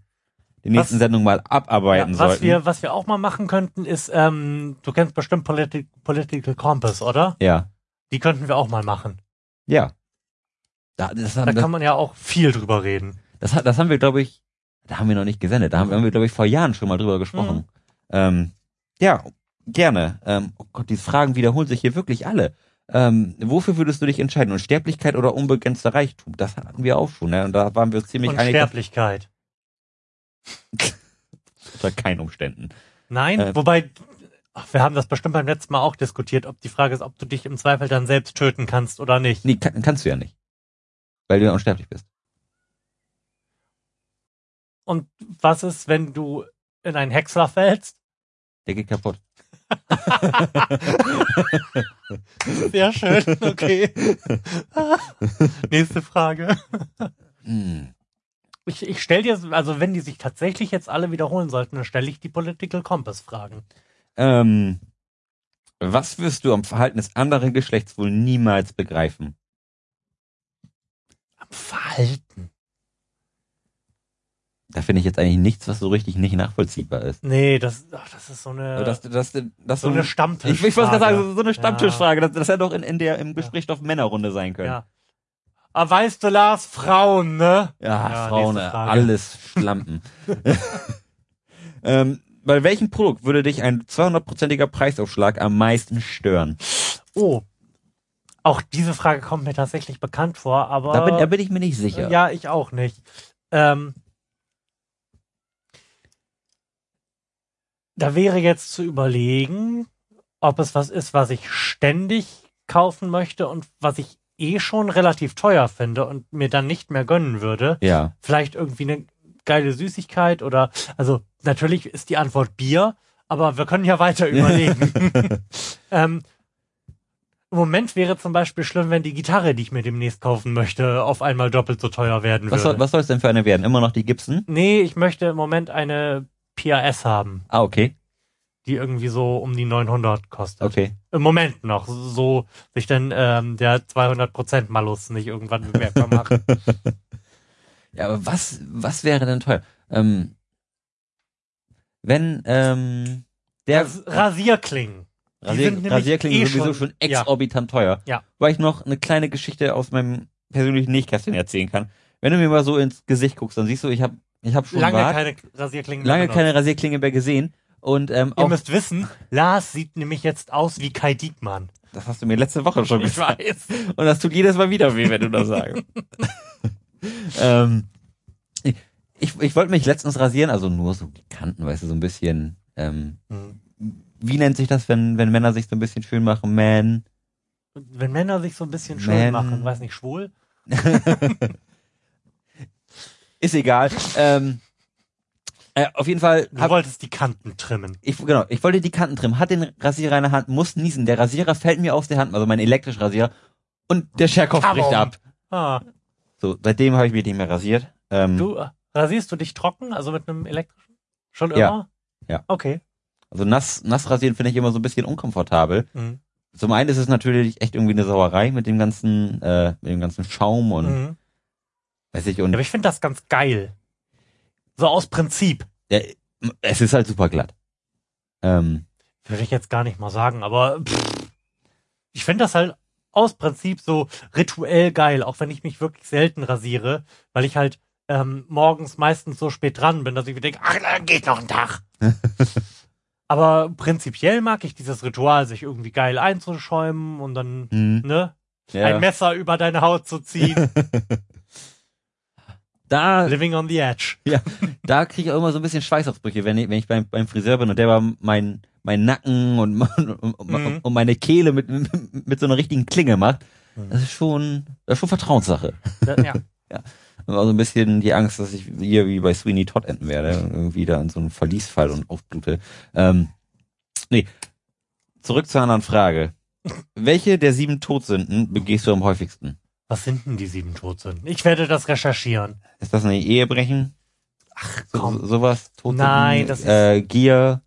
den nächsten Was- Sendungen mal abarbeiten Ja, was sollten. wir, was wir auch mal machen könnten, ist, ähm, du kennst bestimmt Politi Political Compass, oder? ja, Die könnten wir auch mal machen. ja. Da, das, Da haben, das, kann man ja auch viel drüber reden. das, hat- das haben wir, glaube ich, da haben wir noch nicht gesendet. Da haben, haben wir, glaube ich, vor Jahren schon mal drüber gesprochen. Mhm. Ähm, ja, gerne. Ähm, oh Gott, diese Fragen wiederholen sich hier wirklich alle. Ähm, wofür würdest du dich entscheiden? Unsterblichkeit oder unbegrenzter Reichtum? Das hatten wir auch schon, ne? Und da waren wir uns ziemlich einig, Unsterblichkeit. unter keinen Umständen. Nein, Äh, wobei, ach, wir haben das bestimmt beim letzten Mal auch diskutiert, ob die Frage ist, ob du dich im Zweifel dann selbst töten kannst oder nicht. Nee, kann, kannst du ja nicht. Weil du ja unsterblich bist. Und was ist, wenn du in einen Häcksler fällst? Der geht kaputt. Sehr schön, okay. Nächste Frage. Hm. Ich, ich stell dir, also wenn die sich tatsächlich jetzt alle wiederholen sollten, dann stelle ich die Political Compass Fragen. Ähm, was wirst du am Verhalten des anderen Geschlechts wohl niemals begreifen? Am Verhalten. Da finde ich jetzt eigentlich nichts, was so richtig nicht nachvollziehbar ist. Nee, das, ach, das ist so eine, das, das, das so eine Stammtisch. ich, ich wollte gerade sagen, so, so eine Stammtischfrage. Das, das hätte doch in, in der im Gespräch doch Männerrunde sein können. Ja. Aber weißt du, Lars, Frauen, ne? Ja, Ja, Frauen, alles Schlampen. ähm, bei welchem Produkt würde dich ein 200-prozentiger Preisaufschlag am meisten stören? Oh. Auch diese Frage kommt mir tatsächlich bekannt vor, aber. Da bin, da bin ich mir nicht sicher. Ja, ich auch nicht. Ähm, da wäre jetzt zu überlegen, ob es was ist, was ich ständig kaufen möchte und was ich eh schon relativ teuer finde und mir dann nicht mehr gönnen würde. ja. Vielleicht irgendwie eine geile Süßigkeit oder, also natürlich ist die Antwort Bier, aber wir können ja weiter überlegen. ähm, Im Moment wäre zum Beispiel schlimm, wenn die Gitarre, die ich mir demnächst kaufen möchte, auf einmal doppelt so teuer werden Was würde. soll, was soll es denn für eine werden? Immer noch die Gibson? Nee, ich möchte im Moment eine PAS haben, Ah, okay. die irgendwie so um die 900 kostet. Okay. Im Moment noch, so sich dann ähm, der 200% Malus nicht irgendwann bemerkbar macht. Ja, aber was, was wäre denn teuer? Ähm, wenn, ähm, der Ras Rasierklingen. Rasier, Rasierklingen eh sowieso schon- schon, ja. exorbitant teuer. Ja. Weil ich noch eine kleine Geschichte aus meinem persönlichen Nähkästchen erzählen kann. Wenn du mir mal so ins Gesicht guckst, dann siehst du, ich habe ich hab schon Lange Bart, keine Rasierklingen mehr lange benutzt. keine Rasierklinge mehr gesehen. Und ähm, Ihr müsst wissen, Lars sieht nämlich jetzt aus wie Kai Diekmann. das hast du mir letzte Woche schon Ich gesagt. weiß. Und das tut jedes Mal wieder weh, wenn du das sagst. ähm, ich ich, ich wollte mich letztens rasieren, also nur so die Kanten, weißt du, so ein bisschen. Ähm, Hm. wie nennt sich das, wenn, wenn Männer sich so ein bisschen schön machen? Man. Wenn Männer sich so ein bisschen schön Man. machen, weiß nicht, schwul? Ist egal. ähm, äh, auf jeden Fall. Du Hab, wolltest die Kanten trimmen. ich, genau, ich wollte die Kanten trimmen, hat den Rasierer in der Hand, muss niesen. Der Rasierer fällt mir aus der Hand, also mein elektrischer Rasierer, und der Scherkopf bricht ab. Ah, So, seitdem habe ich mich nicht mehr rasiert. Ähm, du, äh, rasierst du dich trocken, also mit einem elektrischen? Schon Ja. immer? Ja. Okay. Also nass, nass rasieren finde ich immer so ein bisschen unkomfortabel. Mhm. Zum einen ist es natürlich echt irgendwie eine Sauerei mit dem ganzen, äh, mit dem ganzen Schaum und Mhm. Weiß ich und aber ich finde das ganz geil. So aus Prinzip. ja, es ist halt super glatt. Ähm, Würde ich jetzt gar nicht mal sagen, aber pff, ich finde das halt aus Prinzip so rituell geil, auch wenn ich mich wirklich selten rasiere, weil ich halt ähm, morgens meistens so spät dran bin, dass ich mir denke, ach, da geht noch ein Tag. aber prinzipiell mag ich dieses Ritual, sich irgendwie geil einzuschäumen und dann, hm, ne, ja. ein Messer über deine Haut zu ziehen. da, Living on the edge. da kriege ich auch immer so ein bisschen Schweißausbrüche, wenn ich, wenn ich beim, beim Friseur bin und der war mein, mein Nacken und, und, Mhm. und meine Kehle mit, mit so einer richtigen Klinge macht. Mhm. Das ist schon, das ist schon Vertrauenssache. Ja. Und auch so ein bisschen die Angst, dass ich hier wie bei Sweeney Todd enden werde, irgendwie da in so einen Verliesfall und aufblute. Ähm, nee, zurück zur anderen Frage. Welche der sieben Todsünden begehst du am häufigsten? Was sind denn die sieben Todsünden? Ich werde das recherchieren. Ist das eine Ehebrechen? Ach, komm. so, sowas? Todsünden? Nein, das ist- Äh, Gier?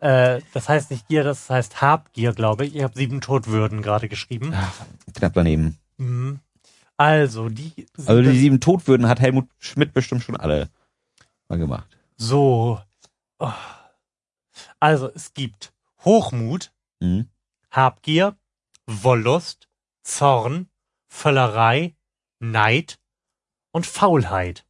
Äh, das heißt nicht Gier, das heißt Habgier, glaube ich. Ich habe sieben Todwürden gerade geschrieben. Knapp daneben. Mhm. Also, die. Also die sieben Todwürden hat Helmut Schmidt bestimmt schon alle mal gemacht. so. Oh. Also, es gibt Hochmut, Mhm. Habgier, Wollust, Zorn, Völlerei, Neid und Faulheit.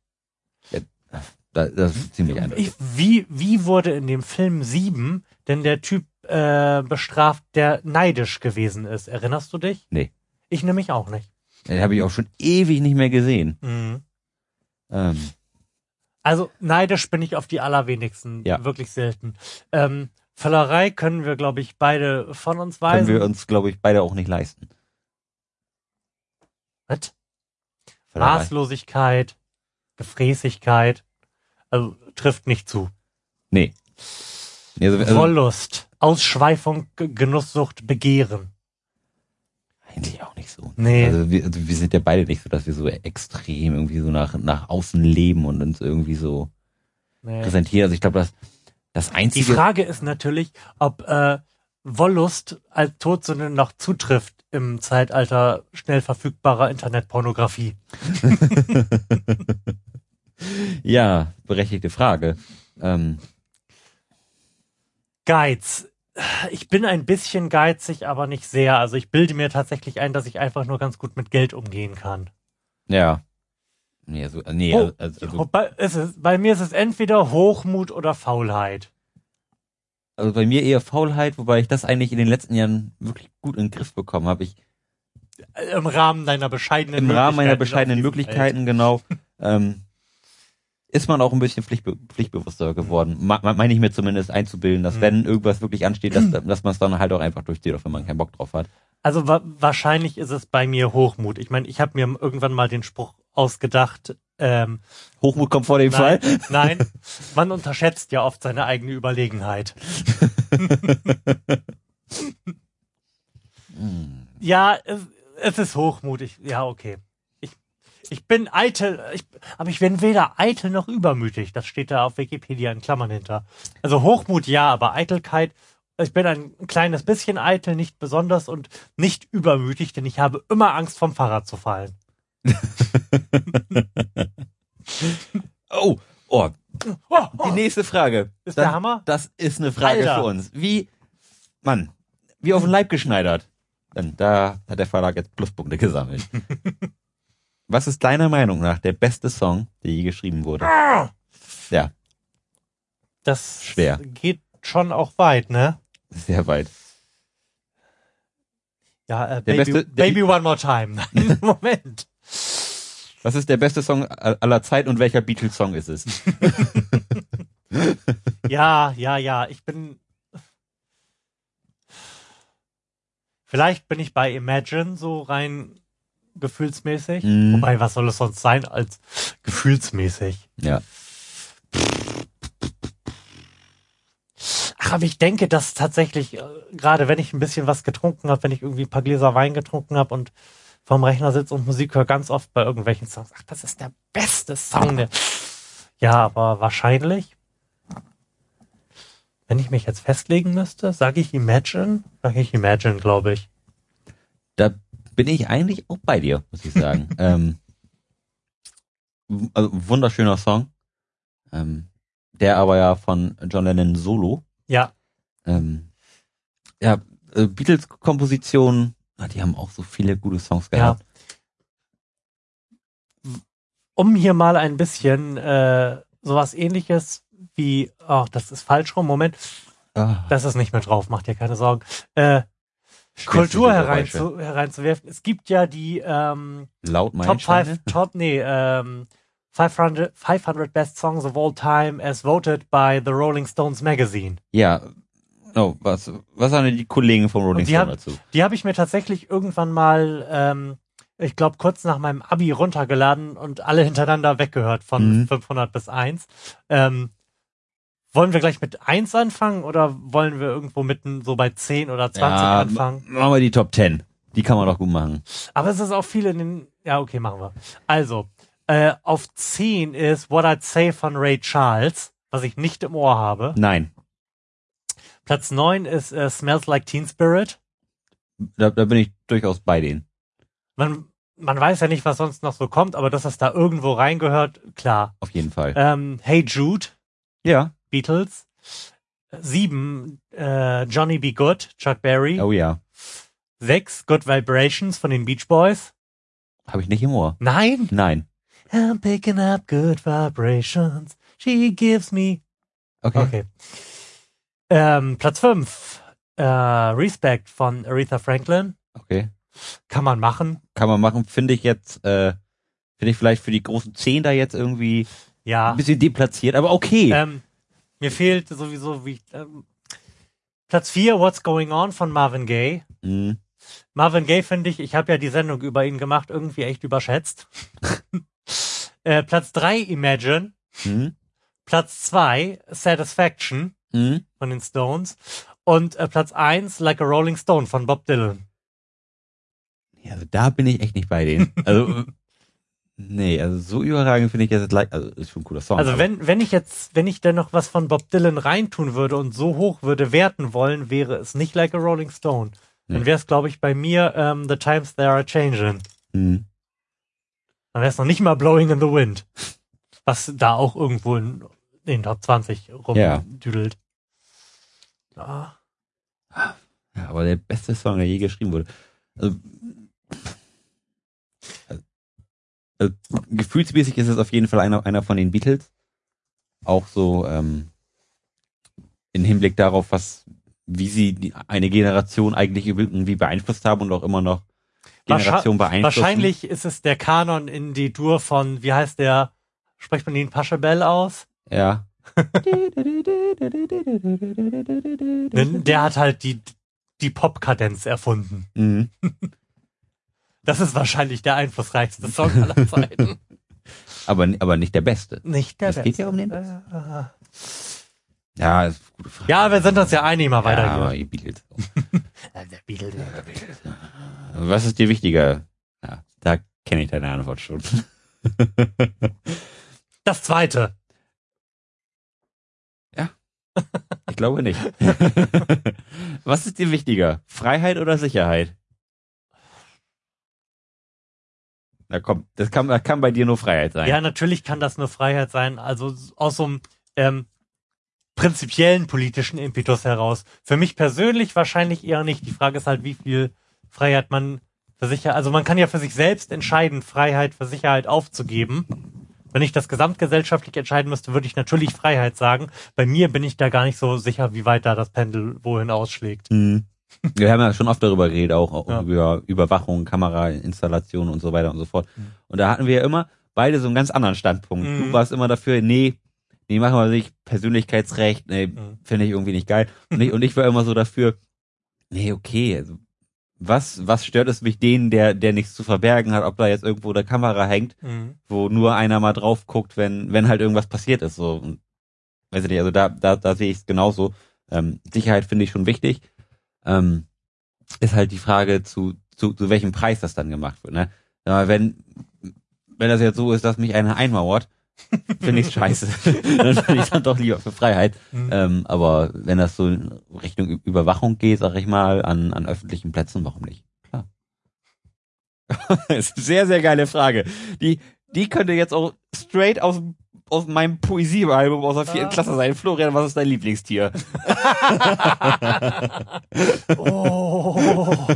Da, das ist ziemlich eindeutig. Wie, wie wurde in dem Film sieben denn der Typ äh, bestraft, der neidisch gewesen ist? Erinnerst du dich? Nee. Ich nämlich auch nicht. Den habe ich auch schon ewig nicht mehr gesehen. Mhm. Ähm, Also neidisch bin ich auf die allerwenigsten, Ja. wirklich selten. Ähm, Völlerei können wir, glaube ich, beide von uns können weisen. wir uns, glaube ich, beide auch nicht leisten. Was? Maßlosigkeit, Gefräßigkeit, also trifft nicht zu. Nee. Also, also, Wollust, Ausschweifung, Genusssucht, Begehren. eigentlich auch nicht so. Nee. Also wir, also wir sind ja beide nicht so, dass wir so extrem irgendwie so nach, nach außen leben und uns irgendwie so Nee. präsentieren. Also ich glaube, das, das Die einzige. Frage ist natürlich, ob äh, Wollust als Todsünde noch zutrifft im Zeitalter schnell verfügbarer Internetpornografie. ja, berechtigte Frage. Ähm, Geiz. Ich bin ein bisschen geizig, aber nicht sehr. Also ich bilde mir tatsächlich ein, dass ich einfach nur ganz gut mit Geld umgehen kann. ja. Nee, also, nee, Oh, also, also, es ist, bei mir ist es entweder Hochmut oder Faulheit. Also bei mir eher Faulheit, wobei ich das eigentlich in den letzten Jahren wirklich gut in den Griff bekommen habe. Ich Äh, Im Rahmen deiner bescheidenen im Rahmen meiner bescheidenen Möglichkeiten, genau, ähm, ist man auch ein bisschen pflichtbe pflichtbewusster geworden. Ma- Meine ich mir zumindest einzubilden, dass Mhm. wenn irgendwas wirklich ansteht, dass, dass man es dann halt auch einfach durchzieht, auch wenn man keinen Bock drauf hat. Also wa wahrscheinlich ist es bei mir Hochmut. Ich meine, ich habe mir irgendwann mal den Spruch ausgedacht, ähm, Hochmut kommt vor dem nein, Fall. nein, man unterschätzt ja oft seine eigene Überlegenheit. Ja, es, es ist hochmutig. Ja, okay. Ich, ich bin eitel, ich, aber ich bin weder eitel noch übermütig. Das steht da auf Wikipedia in Klammern hinter. Also Hochmut ja, aber Eitelkeit. Ich bin ein kleines bisschen eitel, nicht besonders und nicht übermütig, denn ich habe immer Angst vom Fahrrad zu fallen. Oh, oh, Oh, die nächste Frage. ist Dann- der Hammer? Das ist eine Frage Alter. für uns. Wie, Mann, wie auf den Leib geschneidert. Denn da hat der Verlag jetzt Pluspunkte gesammelt. Was ist deiner Meinung nach der beste Song, der je geschrieben wurde? Ah! Ja, Das Schwer. geht schon auch weit, ne? sehr weit. Ja, äh, Baby, beste- Baby One More Time. Moment. Was ist der beste Song aller Zeit und welcher Beatles-Song ist es? Ja, ja, ja, ich bin. Vielleicht bin ich bei Imagine so rein gefühlsmäßig. Mhm. Wobei, was soll es sonst sein als gefühlsmäßig? Ja. Ach, aber ich denke, dass tatsächlich, äh, gerade wenn ich ein bisschen was getrunken habe, wenn ich irgendwie ein paar Gläser Wein getrunken habe und vorm Rechner sitze und Musik höre, ganz oft bei irgendwelchen Songs. Ach, das ist der beste Song. Der ja, aber wahrscheinlich, wenn ich mich jetzt festlegen müsste, sage ich Imagine, sage ich Imagine, glaube ich. Da bin ich eigentlich auch bei dir, muss ich sagen. ähm, also wunderschöner Song, ähm, der aber ja von John Lennon solo. Ja, Ähm, ja, äh, Beatles-Kompositionen, ah, die haben auch so viele gute Songs ja. gehabt. Um hier mal ein bisschen äh, sowas ähnliches wie, ach, das ist falsch rum, Moment, Ah, das ist nicht mehr drauf, macht dir keine Sorgen. Äh, Kultur hereinzu, hereinzuwerfen. Es gibt ja die ähm, Laut Top Meilensteine. 5, Top, nee, ähm, 500, 500 Best Songs of All Time as voted by the Rolling Stones Magazine. Ja. Oh, was, was sagen denn die Kollegen vom Rolling Stone dazu? Die habe ich mir tatsächlich irgendwann mal, ähm, ich glaube, kurz nach meinem Abi runtergeladen und alle hintereinander weggehört von Mhm. 500 bis 1. Ähm, wollen wir gleich mit 1 anfangen oder wollen wir irgendwo mitten so bei 10 oder 20 ja, anfangen? ma- Machen wir die Top 10. Die kann man doch gut machen. Aber es ist auch viel in den. Ja, okay, machen wir. Also, äh, auf 10 ist What I'd Say von Ray Charles, was ich nicht im Ohr habe. Nein. Platz 9 ist äh, Smells Like Teen Spirit. Da, da bin ich durchaus bei denen. Man, man weiß ja nicht, was sonst noch so kommt, aber dass das da irgendwo reingehört, klar. Auf jeden Fall. Ähm, hey Jude, ja. Beatles. 7, äh, Johnny Be Good, Chuck Berry. Oh ja. 6, Good Vibrations von den Beach Boys. Habe ich nicht im Ohr. Nein. Nein. I'm picking up good vibrations. She gives me Okay. Okay. Ähm, Platz 5. Äh, Respect von Aretha Franklin. Okay. Kann man machen. Kann man machen. Finde ich jetzt, äh, finde ich vielleicht für die großen 10 da jetzt irgendwie Ja. ein bisschen deplatziert, aber okay. Ähm, mir fehlt sowieso wie. Ähm, Platz 4, What's Going On von Marvin Gaye. Mhm. Marvin Gaye finde ich, ich habe ja die Sendung über ihn gemacht, irgendwie echt überschätzt. äh, Platz 3, Imagine. Mhm. Platz 2, Satisfaction Mhm. von den Stones. Und äh, Platz 1, Like a Rolling Stone von Bob Dylan. Ja, also da bin ich echt nicht bei denen. Also, nee, also so überragend finde ich jetzt, like- also ist schon ein cooler Song. Also wenn, wenn ich jetzt, wenn ich denn noch was von Bob Dylan reintun würde und so hoch würde werten wollen, wäre es nicht like a Rolling Stone. Dann Nee. wäre es, glaube ich, bei mir ähm, The Times They Are Changing. Mhm. Dann wäre es noch nicht mal Blowing in the Wind. Was da auch irgendwo in den Top 20 Ja. rumdüdelt. Ja. Ja, aber der beste Song, der je geschrieben wurde. Also, also, gefühlsmäßig ist es auf jeden Fall einer, einer von den Beatles. Auch so ähm, in Hinblick darauf, was, wie sie die, eine Generation eigentlich irgendwie beeinflusst haben und auch immer noch Generation beeinflussen. Wahrscheinlich ist es der Kanon in die Dur von, wie heißt der, spricht man ihn Paschabell aus? Ja. Der hat halt die, die Pop-Kadenz erfunden. Mhm. Das ist wahrscheinlich der einflussreichste Song aller Zeiten. Aber, aber nicht der beste. Nicht der Es geht ja um den Beste. Äh, Ja, ist eine gute Frage. Ja, wir sind uns ja einig, mal weiter ja, hier. Beatles. Äh, Der Beatles. Was ist dir wichtiger? Ja, da kenne ich deine Antwort schon. Das zweite. Ich glaube nicht. Was ist dir wichtiger? Freiheit oder Sicherheit? Na komm, das kann, das kann bei dir nur Freiheit sein. Ja, natürlich kann das nur Freiheit sein. Also aus so einem ähm, prinzipiellen politischen Impetus heraus. Für mich persönlich wahrscheinlich eher nicht. Die Frage ist halt, wie viel Freiheit man für Sicherheit, also man kann ja für sich selbst entscheiden, Freiheit für Sicherheit aufzugeben. Wenn ich das gesamtgesellschaftlich entscheiden müsste, würde ich natürlich Freiheit sagen. Bei mir bin ich da gar nicht so sicher, wie weit da das Pendel wohin ausschlägt. Mhm. Wir haben ja schon oft darüber geredet, auch, Ja. über Überwachung, Kamerainstallation und so weiter und so fort. Und da hatten wir ja immer beide so einen ganz anderen Standpunkt. Mhm. Du warst immer dafür, nee, nee, machen wir nicht, Persönlichkeitsrecht, nee, Mhm. finde ich irgendwie nicht geil. Und ich, und ich war immer so dafür, nee, okay, also was, was stört es mich den, der, der nichts zu verbergen hat, ob da jetzt irgendwo eine Kamera hängt, Mhm. wo nur einer mal drauf guckt, wenn, wenn halt irgendwas passiert ist, so. Und, weiß ich nicht, also da, da, da sehe ich es genauso. Ähm, Sicherheit finde ich schon wichtig. Ähm, ist halt die Frage zu, zu, zu welchem Preis das dann gemacht wird. Ne? Aber wenn, wenn das jetzt so ist, dass mich einer einmauert, finde ich scheiße. dann bin ich dann doch lieber für Freiheit. Mhm. Ähm, aber wenn das so in Richtung Überwachung geht, sag ich mal, an, an öffentlichen Plätzen, warum nicht? Klar. das ist eine sehr, sehr geile Frage. Die, die könnte jetzt auch straight aus, aus meinem Poesiealbum aus der vierten Ah. Klasse sein. Florian, was ist dein Lieblingstier? Oh.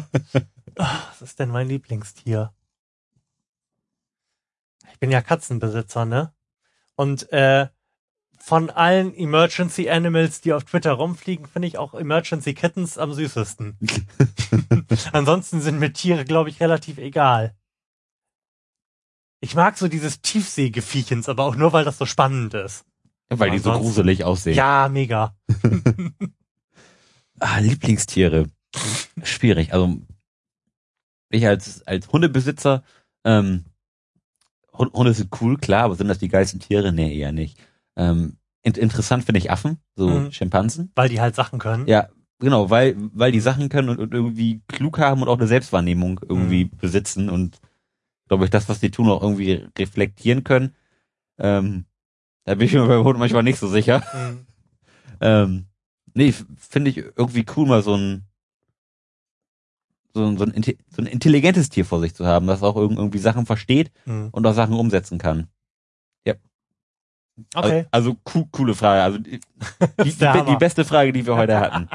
Was ist denn mein Lieblingstier? Ich bin ja Katzenbesitzer, ne? Und äh, von allen Emergency Animals, die auf Twitter rumfliegen, finde ich auch Emergency Kittens am süßesten. Ansonsten sind mir Tiere, glaube ich, relativ egal. Ich mag so dieses Tiefseegefiechens, aber auch nur, weil das so spannend ist. Weil die so gruselig aussehen. Ja, mega. Ah, Lieblingstiere. Schwierig. Also ich als als Hundebesitzer, ähm, Hunde sind cool, klar, aber sind das die geilsten Tiere? Nee, eher nicht. Ähm, in, interessant finde ich Affen, so Mhm. Schimpansen. Weil die halt Sachen können. Ja, genau, weil weil die Sachen können und, und irgendwie klug haben und auch eine Selbstwahrnehmung irgendwie Mhm. besitzen und glaube ich das, was die tun, auch irgendwie reflektieren können. Ähm, da bin ich mir beim Hund manchmal nicht so sicher. Mhm. Ähm, nee, finde ich irgendwie cool, mal so ein so ein, so, ein so ein intelligentes Tier vor sich zu haben, das auch irg- irgendwie Sachen versteht Mhm. und auch Sachen umsetzen kann. Okay. Also, also co coole Frage. Also die, die, die, beste Frage, die wir heute hatten.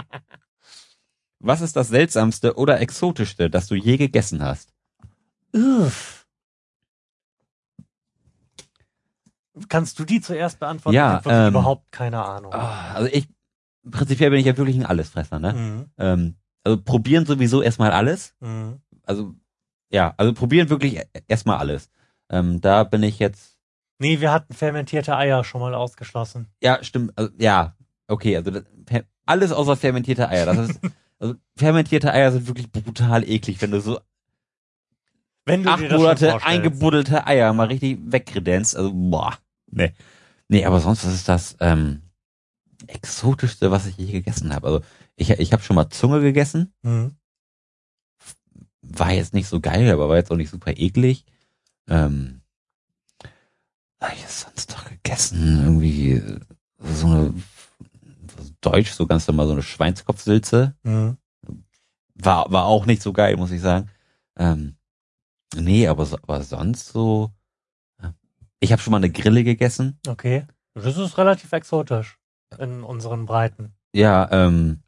Was ist das seltsamste oder exotischste, das du je gegessen hast? Uff. Kannst du die zuerst beantworten? Ja, ich habe ähm, überhaupt keine Ahnung. Ah, also ich, prinzipiell bin ich ja wirklich ein Allesfresser, ne? Mhm. Ähm, also probieren sowieso erstmal alles. Mhm. Also, ja, also probieren wirklich e- erstmal alles. Ähm, da bin ich jetzt, Nee, wir hatten fermentierte Eier schon mal ausgeschlossen. ja, stimmt, also, ja, okay, also das, alles außer fermentierte Eier. Das ist, also fermentierte Eier sind wirklich brutal eklig, wenn du so Wenn du acht dir das Monate eingebuddelte Eier mal richtig wegkredenzt. Also, boah, nee. Nee, aber sonst, was ist das ähm, exotischste, was ich je gegessen habe? Also, ich, ich habe schon mal Zunge gegessen. Mhm. War jetzt nicht so geil, aber war jetzt auch nicht super eklig. Ähm, hab ich sonst doch gegessen? Irgendwie so eine so Deutsch, so ganz normal so eine Schweinskopfsilze. Mhm. War, war auch nicht so geil, muss ich sagen. Ähm, nee, aber, aber sonst so. Ich habe schon mal eine Grille gegessen. Okay. Das ist relativ exotisch in unseren Breiten. Ja, ähm,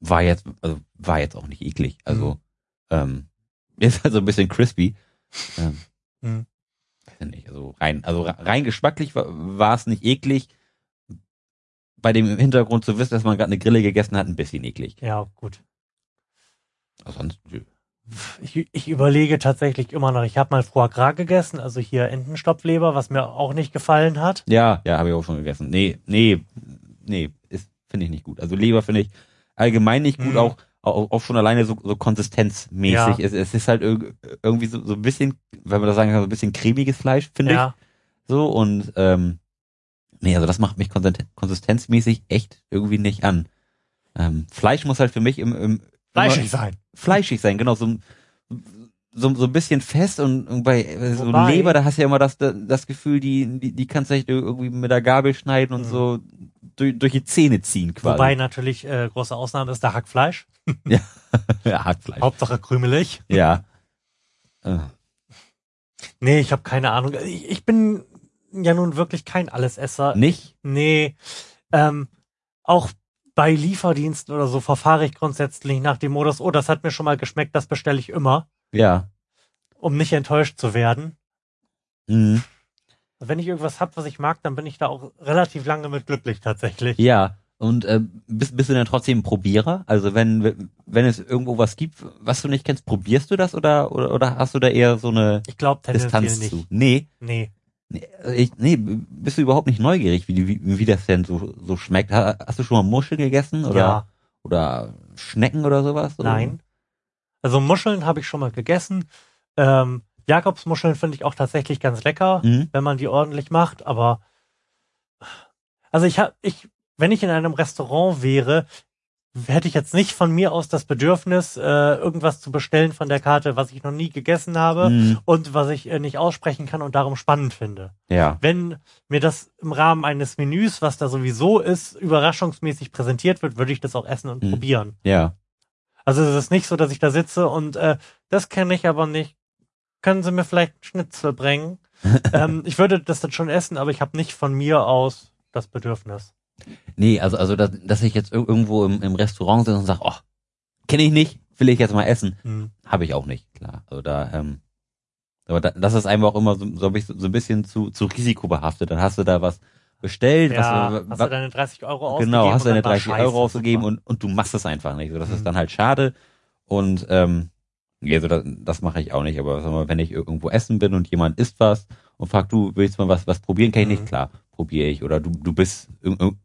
war jetzt, also war jetzt auch nicht eklig. Also, Mhm. ähm, ist also ein bisschen crispy. Ähm, Mhm. nicht, also rein, also re- rein geschmacklich war, es nicht eklig. Bei dem Hintergrund zu wissen, dass man gerade eine Grille gegessen hat, ein bisschen eklig. Ja, gut. Sonst, nö. Ich, ich überlege tatsächlich immer noch. Ich habe mal Foie Gras gegessen, also hier Entenstopfleber, was mir auch nicht gefallen hat. Ja, ja, habe ich auch schon gegessen. Nee, nee, nee, ist finde ich nicht gut. Also Leber finde ich allgemein nicht gut, Mhm. auch, auch auch schon alleine so, so konsistenzmäßig. Ja. Es, es ist halt irg- irgendwie so, so ein bisschen, wenn man das sagen kann, so ein bisschen cremiges Fleisch, finde Ja. ich. So und ähm, nee, also das macht mich konsisten- konsistenzmäßig echt irgendwie nicht an. Ähm, Fleisch muss halt für mich im, im Fleischig immer sein. fleischig sein, genau so ein so, so ein bisschen fest und, und bei äh, so Wobei- Leber, da hast du ja immer das, das Gefühl, die, die, die kannst du echt irgendwie mit der Gabel schneiden und Mhm. so durch, durch die Zähne ziehen quasi. Wobei natürlich äh, große Ausnahme ist der Hackfleisch. ja, Hackfleisch. Hauptsache krümelig. Ja. Äh, Nee, ich habe keine Ahnung. Ich, ich bin ja nun wirklich kein Allesesser. nicht? Nee. Ähm, auch bei Lieferdiensten oder so verfahre ich grundsätzlich nach dem Modus, oh, das hat mir schon mal geschmeckt, das bestelle ich immer, Ja. um nicht enttäuscht zu werden. Mhm. Wenn ich irgendwas hab, was ich mag, dann bin ich da auch relativ lange mit glücklich tatsächlich. Ja. Und äh, bist, bist du dann trotzdem ein Probierer? Also wenn wenn es irgendwo was gibt, was du nicht kennst, probierst du das oder oder, oder hast du da eher so eine Ich glaube tendenziell Distanz nicht. zu? Nee. Nee. Nee, also ich, nee, bist du überhaupt nicht neugierig, wie, wie, wie das denn so, so schmeckt? Ha- Hast du schon mal Muscheln gegessen oder, Ja, oder Schnecken oder sowas? Oder? nein. Also Muscheln habe ich schon mal gegessen. Ähm, Jakobsmuscheln finde ich auch tatsächlich ganz lecker, Mhm. wenn man die ordentlich macht, aber also ich habe ich wenn ich in einem Restaurant wäre, hätte ich jetzt nicht von mir aus das Bedürfnis, äh, irgendwas zu bestellen von der Karte, was ich noch nie gegessen habe Mhm. und was ich äh, nicht aussprechen kann und darum spannend finde. Ja. Wenn mir das im Rahmen eines Menüs, was da sowieso ist, überraschungsmäßig präsentiert wird, würde ich das auch essen und Mhm. probieren. Ja. Also es ist nicht so, dass ich da sitze und äh, das kenne ich aber nicht. Können Sie mir vielleicht einen Schnitzel bringen? ähm, ich würde das dann schon essen, aber ich habe nicht von mir aus das Bedürfnis. Nee, also, also dass, dass ich jetzt ir- irgendwo im, im Restaurant sitze und sage, oh, kenne ich nicht, will ich jetzt mal essen. Hm. Habe ich auch nicht, klar. Also da, ähm, aber da, das ist einfach auch immer so, so, ein- so ein bisschen zu, zu risikobehaftet. Dann hast du da was bestellt, Ja, was, hast was du deine 30 Euro ausgegeben? genau, hast deine dann war 30 scheiße, Euro ausgegeben super. und, und du machst es einfach nicht. So, das Mhm. ist dann halt schade. Und ähm, ja, so das, das mache ich auch nicht. Aber sag mal, wenn ich irgendwo essen bin und jemand isst was und fragt, du willst mal was, was probieren, kann ich nicht, Mhm. klar, probiere ich. Oder du, du bist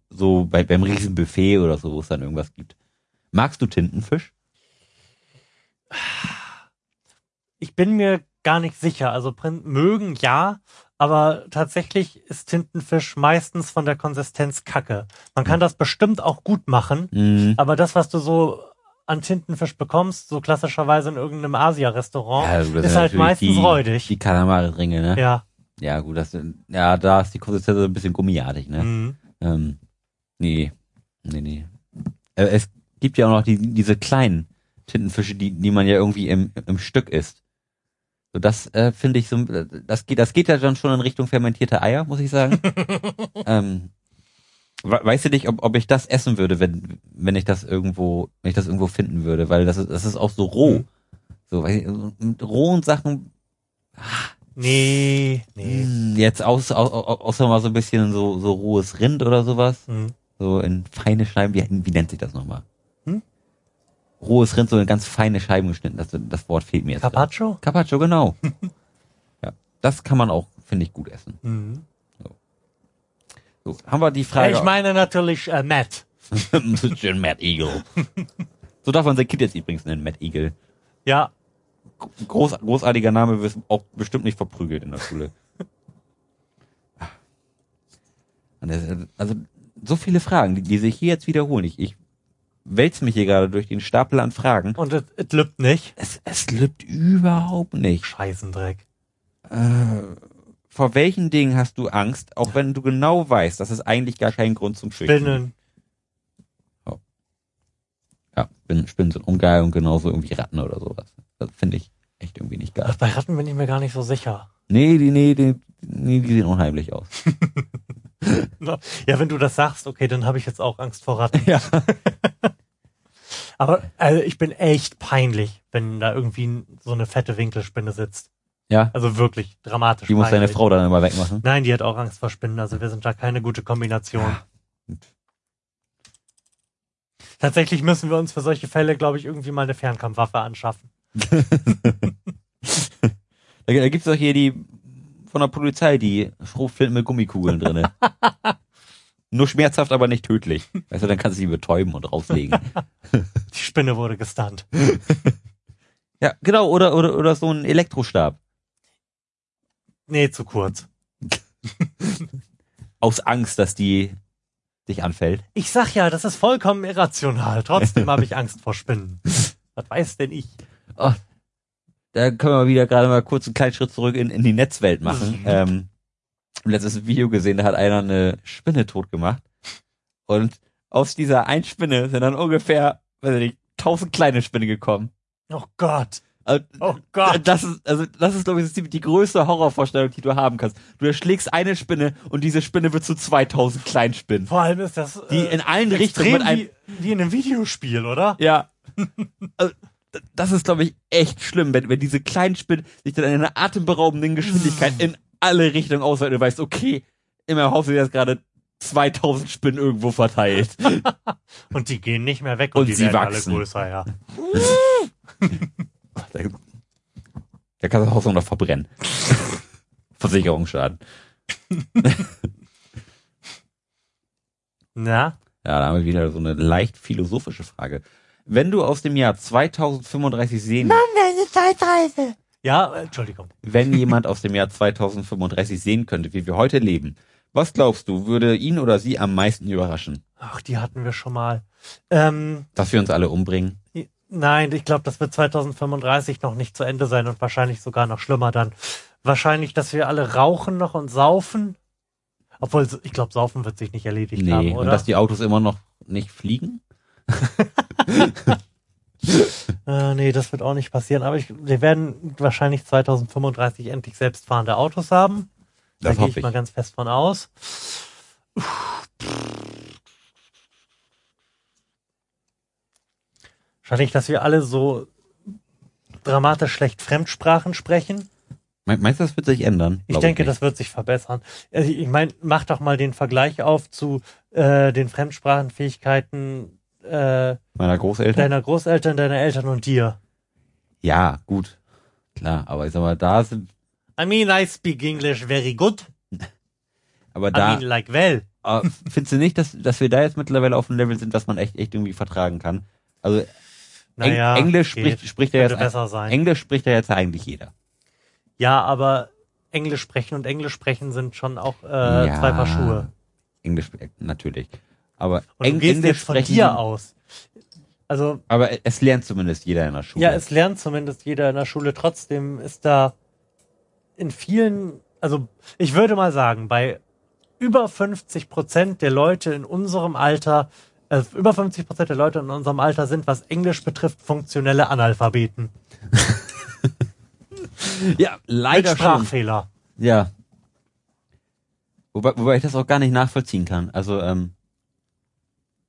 so bei, beim Riesenbuffet oder so, wo es dann irgendwas gibt. Magst du Tintenfisch? Ich bin mir gar nicht sicher. Also mögen ja, aber tatsächlich ist Tintenfisch meistens von der Konsistenz kacke. Man kann das bestimmt auch gut machen, Mhm. aber das, was du so an Tintenfisch bekommst, so klassischerweise in irgendeinem Asia-Restaurant, Ja, das ist halt meistens die, räudig. Die Kalamari-Ringe, ne? Ja. ja. gut, das ja, da ist die Konsistenz so ein bisschen gummiartig, ne? Mhm. Ähm, nee, nee, nee. Äh, es gibt ja auch noch die, diese kleinen Tintenfische, die, die man ja irgendwie im, im Stück isst. So, das äh, finde ich so, äh, das geht, das geht ja dann schon in Richtung fermentierte Eier, muss ich sagen. ähm, we- weißt du nicht, ob, ob ich das essen würde, wenn, wenn ich das irgendwo, wenn ich das irgendwo finden würde, weil das ist, das ist auch so roh. Mhm. So, weil, so mit rohen Sachen, Nee, nee. mh, jetzt aus, au, au, außer mal so ein bisschen so, so rohes Rind oder sowas. Mhm. So in feine Scheiben, wie, wie nennt sich das nochmal? Hm? Rohes Rind, so in ganz feine Scheiben geschnitten. Das, das Wort fehlt mir jetzt. Carpaccio? Carpaccio, genau. ja, das kann man auch, finde ich, gut essen. Mhm. So, haben wir die Frage. ich meine natürlich äh, Matt. Schön Mad Eagle. so darf man sein Kind jetzt übrigens nennen, Mad Eagle. Ja, Groß, großartiger Name, wirst auch bestimmt nicht verprügelt in der Schule. Das- Also, so viele Fragen, die, die sich hier jetzt wiederholen. Ich, ich wälz mich hier gerade durch den Stapel an Fragen. und es es lübt nicht. Es, es lübt überhaupt nicht. Scheißendreck. Äh, vor welchen Dingen hast du Angst, auch wenn du genau weißt, dass es eigentlich gar keinen Grund zum gibt? Spinnen. Ja, Spinnen, Spinnen sind ungeil und genauso irgendwie Ratten oder sowas. Das finde ich echt irgendwie nicht geil. Ach, bei Ratten bin ich mir gar nicht so sicher. Nee, die, nee, die, die sehen unheimlich aus. Ja, wenn du das sagst, okay, dann habe ich jetzt auch Angst vor Ratten. Ja. Aber also ich bin echt peinlich, wenn da irgendwie so eine fette Winkelspinne sitzt. Ja, Also wirklich dramatisch. die muss deine peinlich. Frau dann immer wegmachen. Nein, die hat auch Angst vor Spinnen. Also wir sind da keine gute Kombination. Gut. Tatsächlich müssen wir uns für solche Fälle, glaube ich, irgendwie mal eine Fernkampfwaffe anschaffen. Da, da gibt's doch hier die von der Polizei, die Schrotflinten mit Gummikugeln drinne. Nur schmerzhaft, aber nicht tödlich. Weißt du, dann kannst du sie betäuben und rauslegen. Die Spinne wurde gestunt. ja, genau, oder, oder, oder so ein Elektrostab. Nee, zu kurz. Aus Angst, dass die dich anfällt. Ich sag ja, das ist vollkommen irrational. Trotzdem habe ich Angst vor Spinnen. Was weiß denn ich? Oh, da können wir wieder gerade mal kurz einen kleinen Schritt zurück in, in die Netzwelt machen. Mhm. Ähm, letztes ein Video gesehen, da hat einer eine Spinne tot gemacht. Und aus dieser einen Spinne sind dann ungefähr, weiß ich nicht, tausend kleine Spinnen gekommen. Oh Gott. Also, Oh Gott. Das ist, also, das ist, glaube ich, ziemlich die größte Horrorvorstellung, die du haben kannst. Du erschlägst eine Spinne und diese Spinne wird zu 2000 kleinen Spinnen. Vor allem ist das Die äh, in allen Richtungen extrem mit einem, wie, wie in einem Videospiel, oder? Ja. Also, das ist, glaube ich, echt schlimm, wenn, wenn diese kleinen Spinnen sich dann in einer atemberaubenden Geschwindigkeit in alle Richtungen ausweiten und du weißt, okay, meinem Haus sind jetzt gerade 2000 Spinnen irgendwo verteilt. Und die gehen nicht mehr weg und, Und die sie werden wachsen. alle größer, ja. da, da kannst du das Haus noch verbrennen. Versicherungsschaden. Na? Ja, da haben wir wieder so eine leicht philosophische Frage. Wenn du aus dem Jahr 2035 sehen, Mann, eine Zeitreise. Ja, äh, Entschuldigung. wenn jemand aus dem Jahr 2035 sehen könnte, wie wir heute leben, Was glaubst du, würde ihn oder sie am meisten überraschen? Ach, die hatten wir schon mal. Ähm, Dass wir uns alle umbringen? nein, ich glaube, das wird 2035 noch nicht zu Ende sein und wahrscheinlich sogar noch schlimmer dann. Wahrscheinlich, dass wir alle rauchen noch und saufen. Obwohl, ich glaube, saufen wird sich nicht erledigt Nee, haben, und oder? dass die Autos immer noch nicht fliegen? Äh, nee, das wird auch nicht passieren. Aber ich, wir werden wahrscheinlich 2035 endlich selbstfahrende Autos haben. Da Das gehe hoffe ich ich. mal ganz fest von aus. Wahrscheinlich, dass wir alle so dramatisch schlecht Fremdsprachen sprechen. Me- Meinst du, das wird sich ändern? Ich denke, nicht. das wird sich verbessern. Also ich meine, mach doch mal den Vergleich auf zu äh, den Fremdsprachenfähigkeiten äh, Meiner Großeltern? deiner Großeltern, deiner Eltern und dir. Ja, gut. Klar, aber ich sag mal, da sind, I mean, I speak English very good. aber I da, mean, like well. äh, findest du nicht, dass, dass wir da jetzt mittlerweile auf einem Level sind, dass man echt, echt irgendwie vertragen kann? Also, Eng Naja, Englisch geht. spricht, spricht ja jetzt, besser sein. Englisch spricht ja jetzt eigentlich jeder. Ja, aber Englisch sprechen und Englisch sprechen sind schon auch äh, Ja. zwei Paar Schuhe. Englisch, äh, natürlich. Aber Und Eng- du gehst Englisch jetzt von sprechen, dir aus. Also, aber es lernt zumindest jeder in der Schule. ja, es lernt zumindest jeder in der Schule. Trotzdem ist da in vielen, also ich würde mal sagen, bei über 50 Prozent der Leute in unserem Alter, äh, über 50 Prozent der Leute in unserem Alter sind, was Englisch betrifft, funktionelle Analphabeten. ja Mit leider schon. Sprachfehler. Ja. Wobei, wobei ich das auch gar nicht nachvollziehen kann. Also, ähm,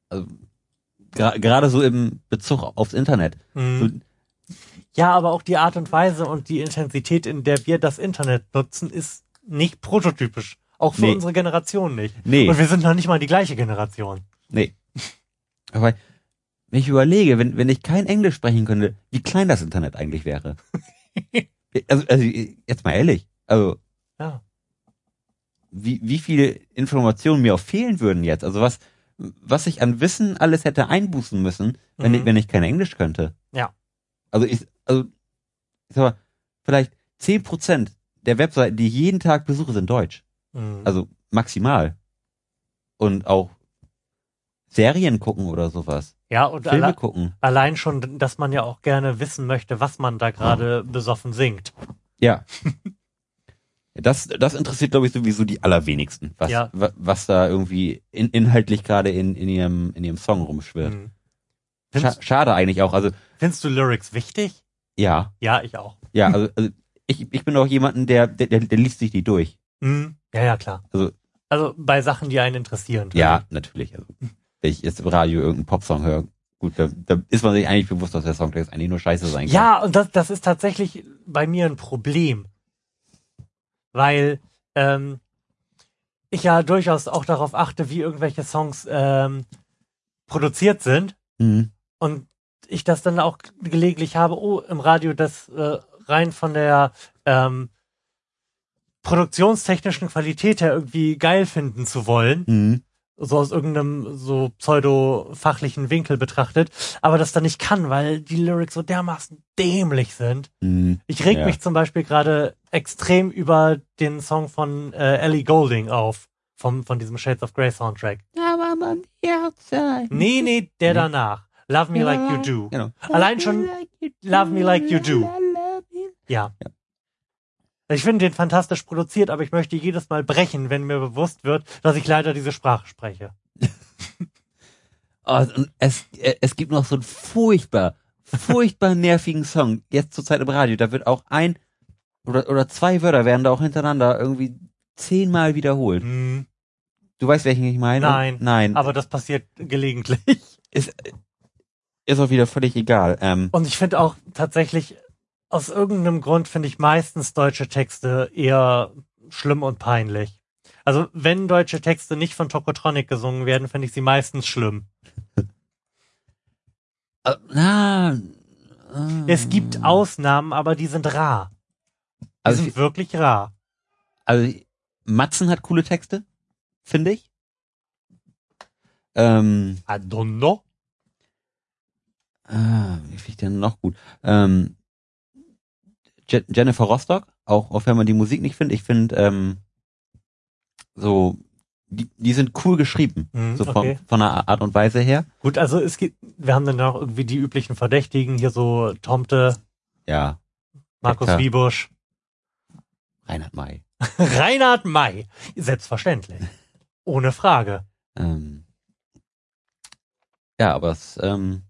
also gra- gerade so im Bezug aufs Internet. Mhm. So, Ja, aber auch die Art und Weise und die Intensität, in der wir das Internet nutzen, ist nicht prototypisch. Auch für Nee. unsere Generation nicht. nee, Und wir sind noch nicht mal die gleiche Generation. nee. Aber wenn ich überlege, wenn, wenn ich kein Englisch sprechen könnte, wie klein das Internet eigentlich wäre. also, also jetzt mal ehrlich. Also Ja. wie, wie viele Informationen mir auch fehlen würden jetzt. Also was, was ich an Wissen alles hätte einbußen müssen, wenn, Mhm. ich, wenn ich kein Englisch könnte. Ja. Also ich, also, ich sag mal, vielleicht zehn Prozent der Webseiten, die ich jeden Tag besuche, sind deutsch. Mhm. Also maximal. Und auch Serien gucken oder sowas. ja, und Filme alle, gucken. allein schon, dass man ja auch gerne wissen möchte, was man da gerade besoffen singt. Ja. Das, das interessiert, glaube ich, sowieso die allerwenigsten, was, Ja. wa- was da irgendwie in, inhaltlich gerade in, in, ihrem, in ihrem Song rumschwirrt. Mhm. Scha schade eigentlich auch. Also, findest du Lyrics wichtig? ja, Ja, ich auch. ja, also, also ich, ich bin auch jemanden, der, der, der, der liest sich die durch. Mhm. Ja, ja, klar. Also- also bei Sachen, die einen interessieren. Ja, natürlich. Also, wenn ich jetzt im Radio irgendeinen Popsong höre, gut, da, da ist man sich eigentlich bewusst, dass der Songtext eigentlich nur scheiße sein kann. Ja, und das, das ist tatsächlich bei mir ein Problem. Weil ähm, ich ja durchaus auch darauf achte, wie irgendwelche Songs ähm, produziert sind. Mhm. Und ich das dann auch gelegentlich habe, oh, im Radio das äh, rein von der ähm, produktionstechnischen Qualität her irgendwie geil finden zu wollen Mhm. So aus irgendeinem so pseudo-fachlichen Winkel betrachtet, aber das dann nicht kann, weil die Lyrics so dermaßen dämlich sind. Mhm. Ich reg Ja. mich zum Beispiel gerade extrem über den Song von äh, Ellie Golding auf, vom, von diesem Shades of Grey Soundtrack. Nee, nee, der danach. Love Me Like You Do. Genau. Allein schon Love Me Like You Do. Ja. Ich finde den fantastisch produziert, aber ich möchte jedes Mal brechen, wenn mir bewusst wird, dass ich leider diese Sprache spreche. Oh, es, äh, es gibt noch so einen furchtbar, furchtbar nervigen Song, jetzt zur Zeit im Radio. Da wird auch ein oder, oder zwei Wörter werden da auch hintereinander irgendwie zehnmal wiederholt. Hm. Du weißt, welchen ich meine? Nein, Nein. Aber das passiert gelegentlich. ist, ist auch wieder völlig egal. Ähm, Und ich finde auch tatsächlich, aus irgendeinem Grund finde ich meistens deutsche Texte eher schlimm und peinlich. Also wenn deutsche Texte nicht von Tokotronic gesungen werden, finde ich sie meistens schlimm. äh, na, äh, Es gibt Ausnahmen, aber die sind rar. Die also, sind wirklich rar. also Matzen hat coole Texte, finde ich. Ähm, I don't know. Ah, wie finde ich denn noch gut? Ähm, Je Jennifer Rostock, auch, auch wenn man die Musik nicht findet, ich finde ähm, so die, die sind cool geschrieben. Mhm, so von, okay. von der Art und Weise her. Gut, also es gibt, wir haben dann noch irgendwie die üblichen Verdächtigen, hier so Tomte, Ja, Markus Hector. Wiebusch, Reinhard May. Reinhard May. Selbstverständlich. Ohne Frage. Ähm, ja, aber es ähm,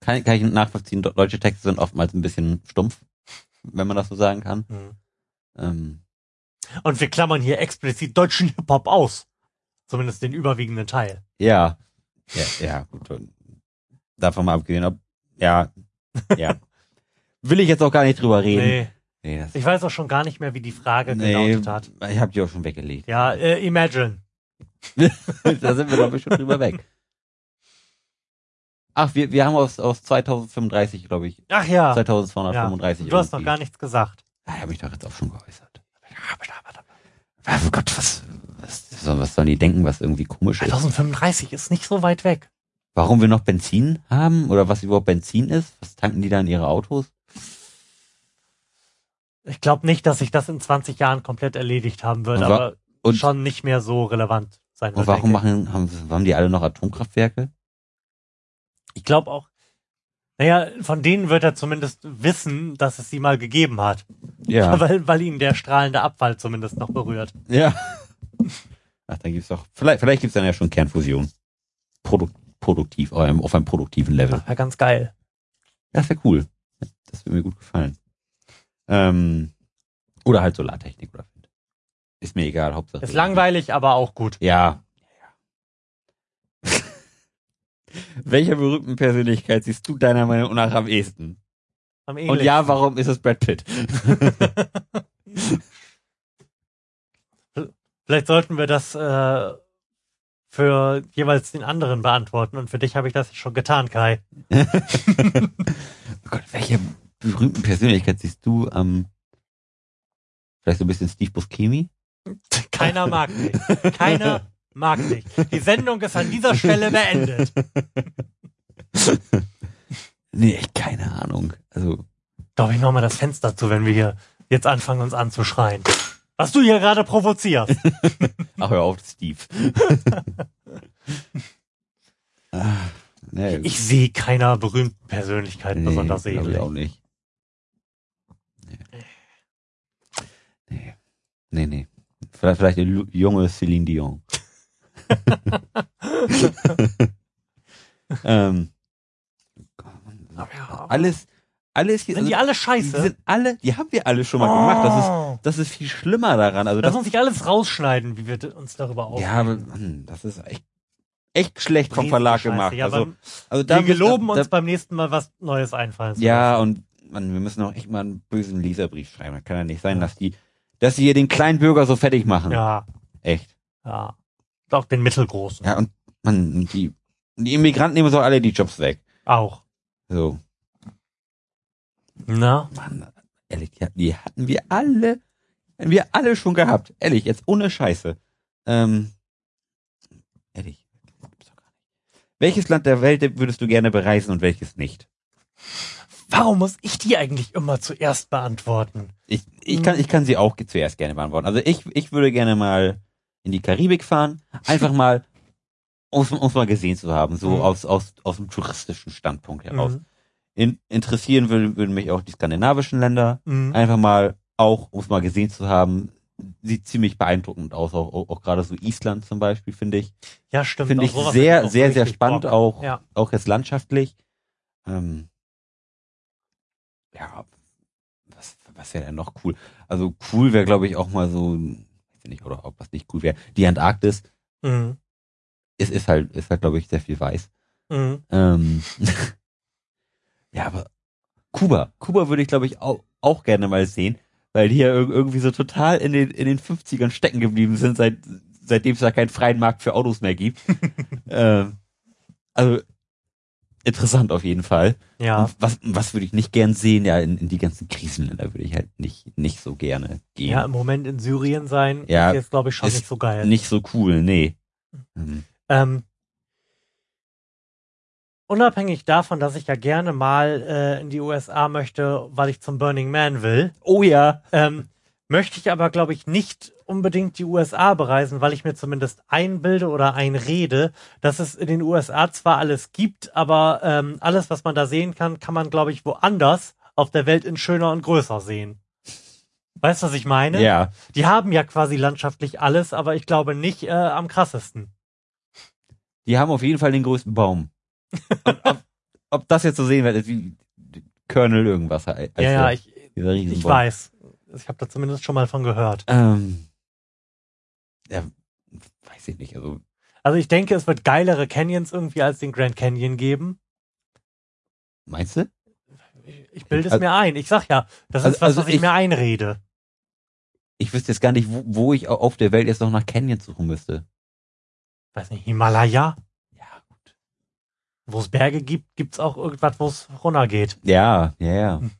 kann, kann ich nachvollziehen. Deutsche Texte sind oftmals ein bisschen stumpf, wenn man das so sagen kann. Mhm. Ähm, Und wir klammern hier explizit deutschen Hip-Hop aus. Zumindest den überwiegenden Teil. ja, ja, ja, gut. Davon mal abgesehen, ob, ja, ja. Will ich jetzt auch gar nicht drüber reden. Nee. Nee, Ich weiß auch schon gar nicht mehr, wie die Frage nee gelautet hat. ich habe die auch schon weggelegt. Ja, äh, Imagine. da sind wir, glaube ich, schon drüber weg. Ach, wir, wir haben aus, aus 2035, glaube ich, Ach ja. 2235. Du hast noch gar nichts gesagt. Ah, habe ich doch jetzt auch schon geäußert. Oh Gott, was, was, was sollen die denken, was irgendwie komisch ist? 2035 ist nicht so weit weg. Warum wir noch Benzin haben oder was überhaupt Benzin ist? Was tanken die da in ihre Autos? Ich glaube nicht, dass sich das in 20 Jahren komplett erledigt haben wa- aber und- schon nicht mehr so relevant sein wird. Und warum machen, haben, haben die alle noch Atomkraftwerke? Ich. Glaube auch, naja, von denen wird er zumindest wissen, dass es sie mal gegeben hat. Ja. Weil, weil ihn der strahlende Abfall zumindest noch berührt. Ja. Ach, dann gibt's doch, vielleicht, vielleicht gibt's dann ja schon Kernfusion. Produk, produktiv, auf einem, auf einem produktiven Level. Ja, ganz geil. Das wäre cool. Das würde mir gut gefallen. Ähm, oder halt Solartechnik oder. Ist mir egal, Hauptsache. Ist langweilig, aber auch gut. Ja. Welcher berühmten Persönlichkeit siehst du deiner Meinung nach am ehesten? Am Und ähnlichsten. ja, warum ist es Brad Pitt? Vielleicht sollten wir das äh, für jeweils den anderen beantworten. Und für dich habe ich das schon getan, Kai. oh Gott, welche berühmten Persönlichkeit siehst du am vielleicht so ein bisschen Steve Buscemi? Keiner mag dich. Keiner mag dich. Die Sendung ist an dieser Stelle beendet. Nee, keine Ahnung. Also, Doch, ich mach mal das Fenster zu, wenn wir hier jetzt anfangen, uns anzuschreien. Was du hier gerade provozierst. ach hör auf, Steve. ah, nee, Ich sehe keiner berühmten Persönlichkeit nee, besonders glaub ich ähnlich. auch nicht. Nee. Nee. Nee, nee. Vielleicht, vielleicht eine junge Celine Dion. ähm, ja, alles, alles hier, sind die also, alle die scheiße? sind alle, die haben wir alle schon mal gemacht. Das ist, Oh. das ist viel schlimmer daran. Also Lass das, uns nicht alles rausschneiden, wie wir uns darüber aufregen. ja, aber, Mann, das ist echt, echt schlecht vom Verlag Scheiße. gemacht. Ja, also, beim, also wir müssen- geloben da, uns beim nächsten Mal was Neues einfallen Ja, und man, wir müssen auch echt mal einen bösen Leserbrief schreiben. Das kann ja nicht sein, dass die, dass sie hier den kleinen Bürger so fertig machen. Ja, Echt. ja. Auch den mittelgroßen. Ja, und man, die, die Immigranten nehmen so alle die Jobs weg. Auch. So, Na? Mann, ehrlich, die, hatten wir alle, wir alle schon gehabt. Ehrlich, jetzt ohne Scheiße. Ähm, ehrlich. gibt's doch gar nicht. Welches Land der Welt würdest du gerne bereisen und welches nicht? Warum muss ich die eigentlich immer zuerst beantworten? Ich, ich, kann, ich kann sie auch zuerst gerne beantworten. Also ich, ich würde gerne mal in die Karibik fahren, einfach mal, um es mal gesehen zu haben, so Mhm. aus, aus, aus dem touristischen Standpunkt heraus. Mhm. In, interessieren würden, würden mich auch die skandinavischen Länder, Mhm. einfach mal auch, um es mal gesehen zu haben, sieht ziemlich beeindruckend aus, auch, auch, auch gerade so Island zum Beispiel, finde ich. Ja, stimmt. Finde ich sehr, sehr, sehr spannend, Bock. auch, Ja. auch jetzt landschaftlich. Ähm, ja, was, was wäre denn noch cool? Also cool wäre, glaube ich, auch mal so, weiß ich nicht, oder ob was nicht cool wäre. Die Antarktis Mhm. ist, ist halt, ist halt, glaube ich, sehr viel weiß. Mhm. Ähm, ja, aber Kuba, Kuba würde ich, glaube ich, auch, auch gerne mal sehen, weil die ja ir- irgendwie so total in den, in den 50ern stecken geblieben sind, seit, seitdem es da keinen freien Markt für Autos mehr gibt. ähm, also, interessant auf jeden Fall. Ja. Und was, was würde ich nicht gern sehen? Ja, in, in die ganzen Krisenländer würde ich halt nicht, nicht so gerne gehen. Ja, im Moment in Syrien sein Ja, ist jetzt, glaube ich, schon nicht so geil. Nicht so cool, nee. Hm. Ähm, unabhängig davon, dass ich ja gerne mal äh, in die USA möchte, weil ich zum Burning Man will, Oh ja. ähm, möchte ich aber, glaube ich, nicht unbedingt die USA bereisen, weil ich mir zumindest einbilde oder einrede, dass es in den USA zwar alles gibt, aber ähm, alles, was man da sehen kann, kann man, glaube ich, woanders auf der Welt in schöner und größer sehen. Weißt du, was ich meine? Ja. Die haben ja quasi landschaftlich alles, aber ich glaube nicht äh, am krassesten. Die haben auf jeden Fall den größten Baum. ob, ob, das jetzt so sehen wird, ist wie Colonel irgendwas. heißt ja, ja, ich, ich weiß. Ich habe da zumindest schon mal von gehört. Ähm, ja, weiß ich nicht. Also, Also ich denke, es wird geilere Canyons irgendwie als den Grand Canyon geben. meinst du? Ich bilde es Also- mir ein. Ich sag ja, das Also- ist was, also was ich, ich- mir einrede. Ich wüsste jetzt gar nicht, wo, wo ich au- auf der Welt jetzt noch nach Canyons suchen müsste. Weiß nicht, Himalaya, Ja, gut. wo es Berge gibt, gibt's auch irgendwas, wo es runtergeht. Ja, ja, ja. Hm.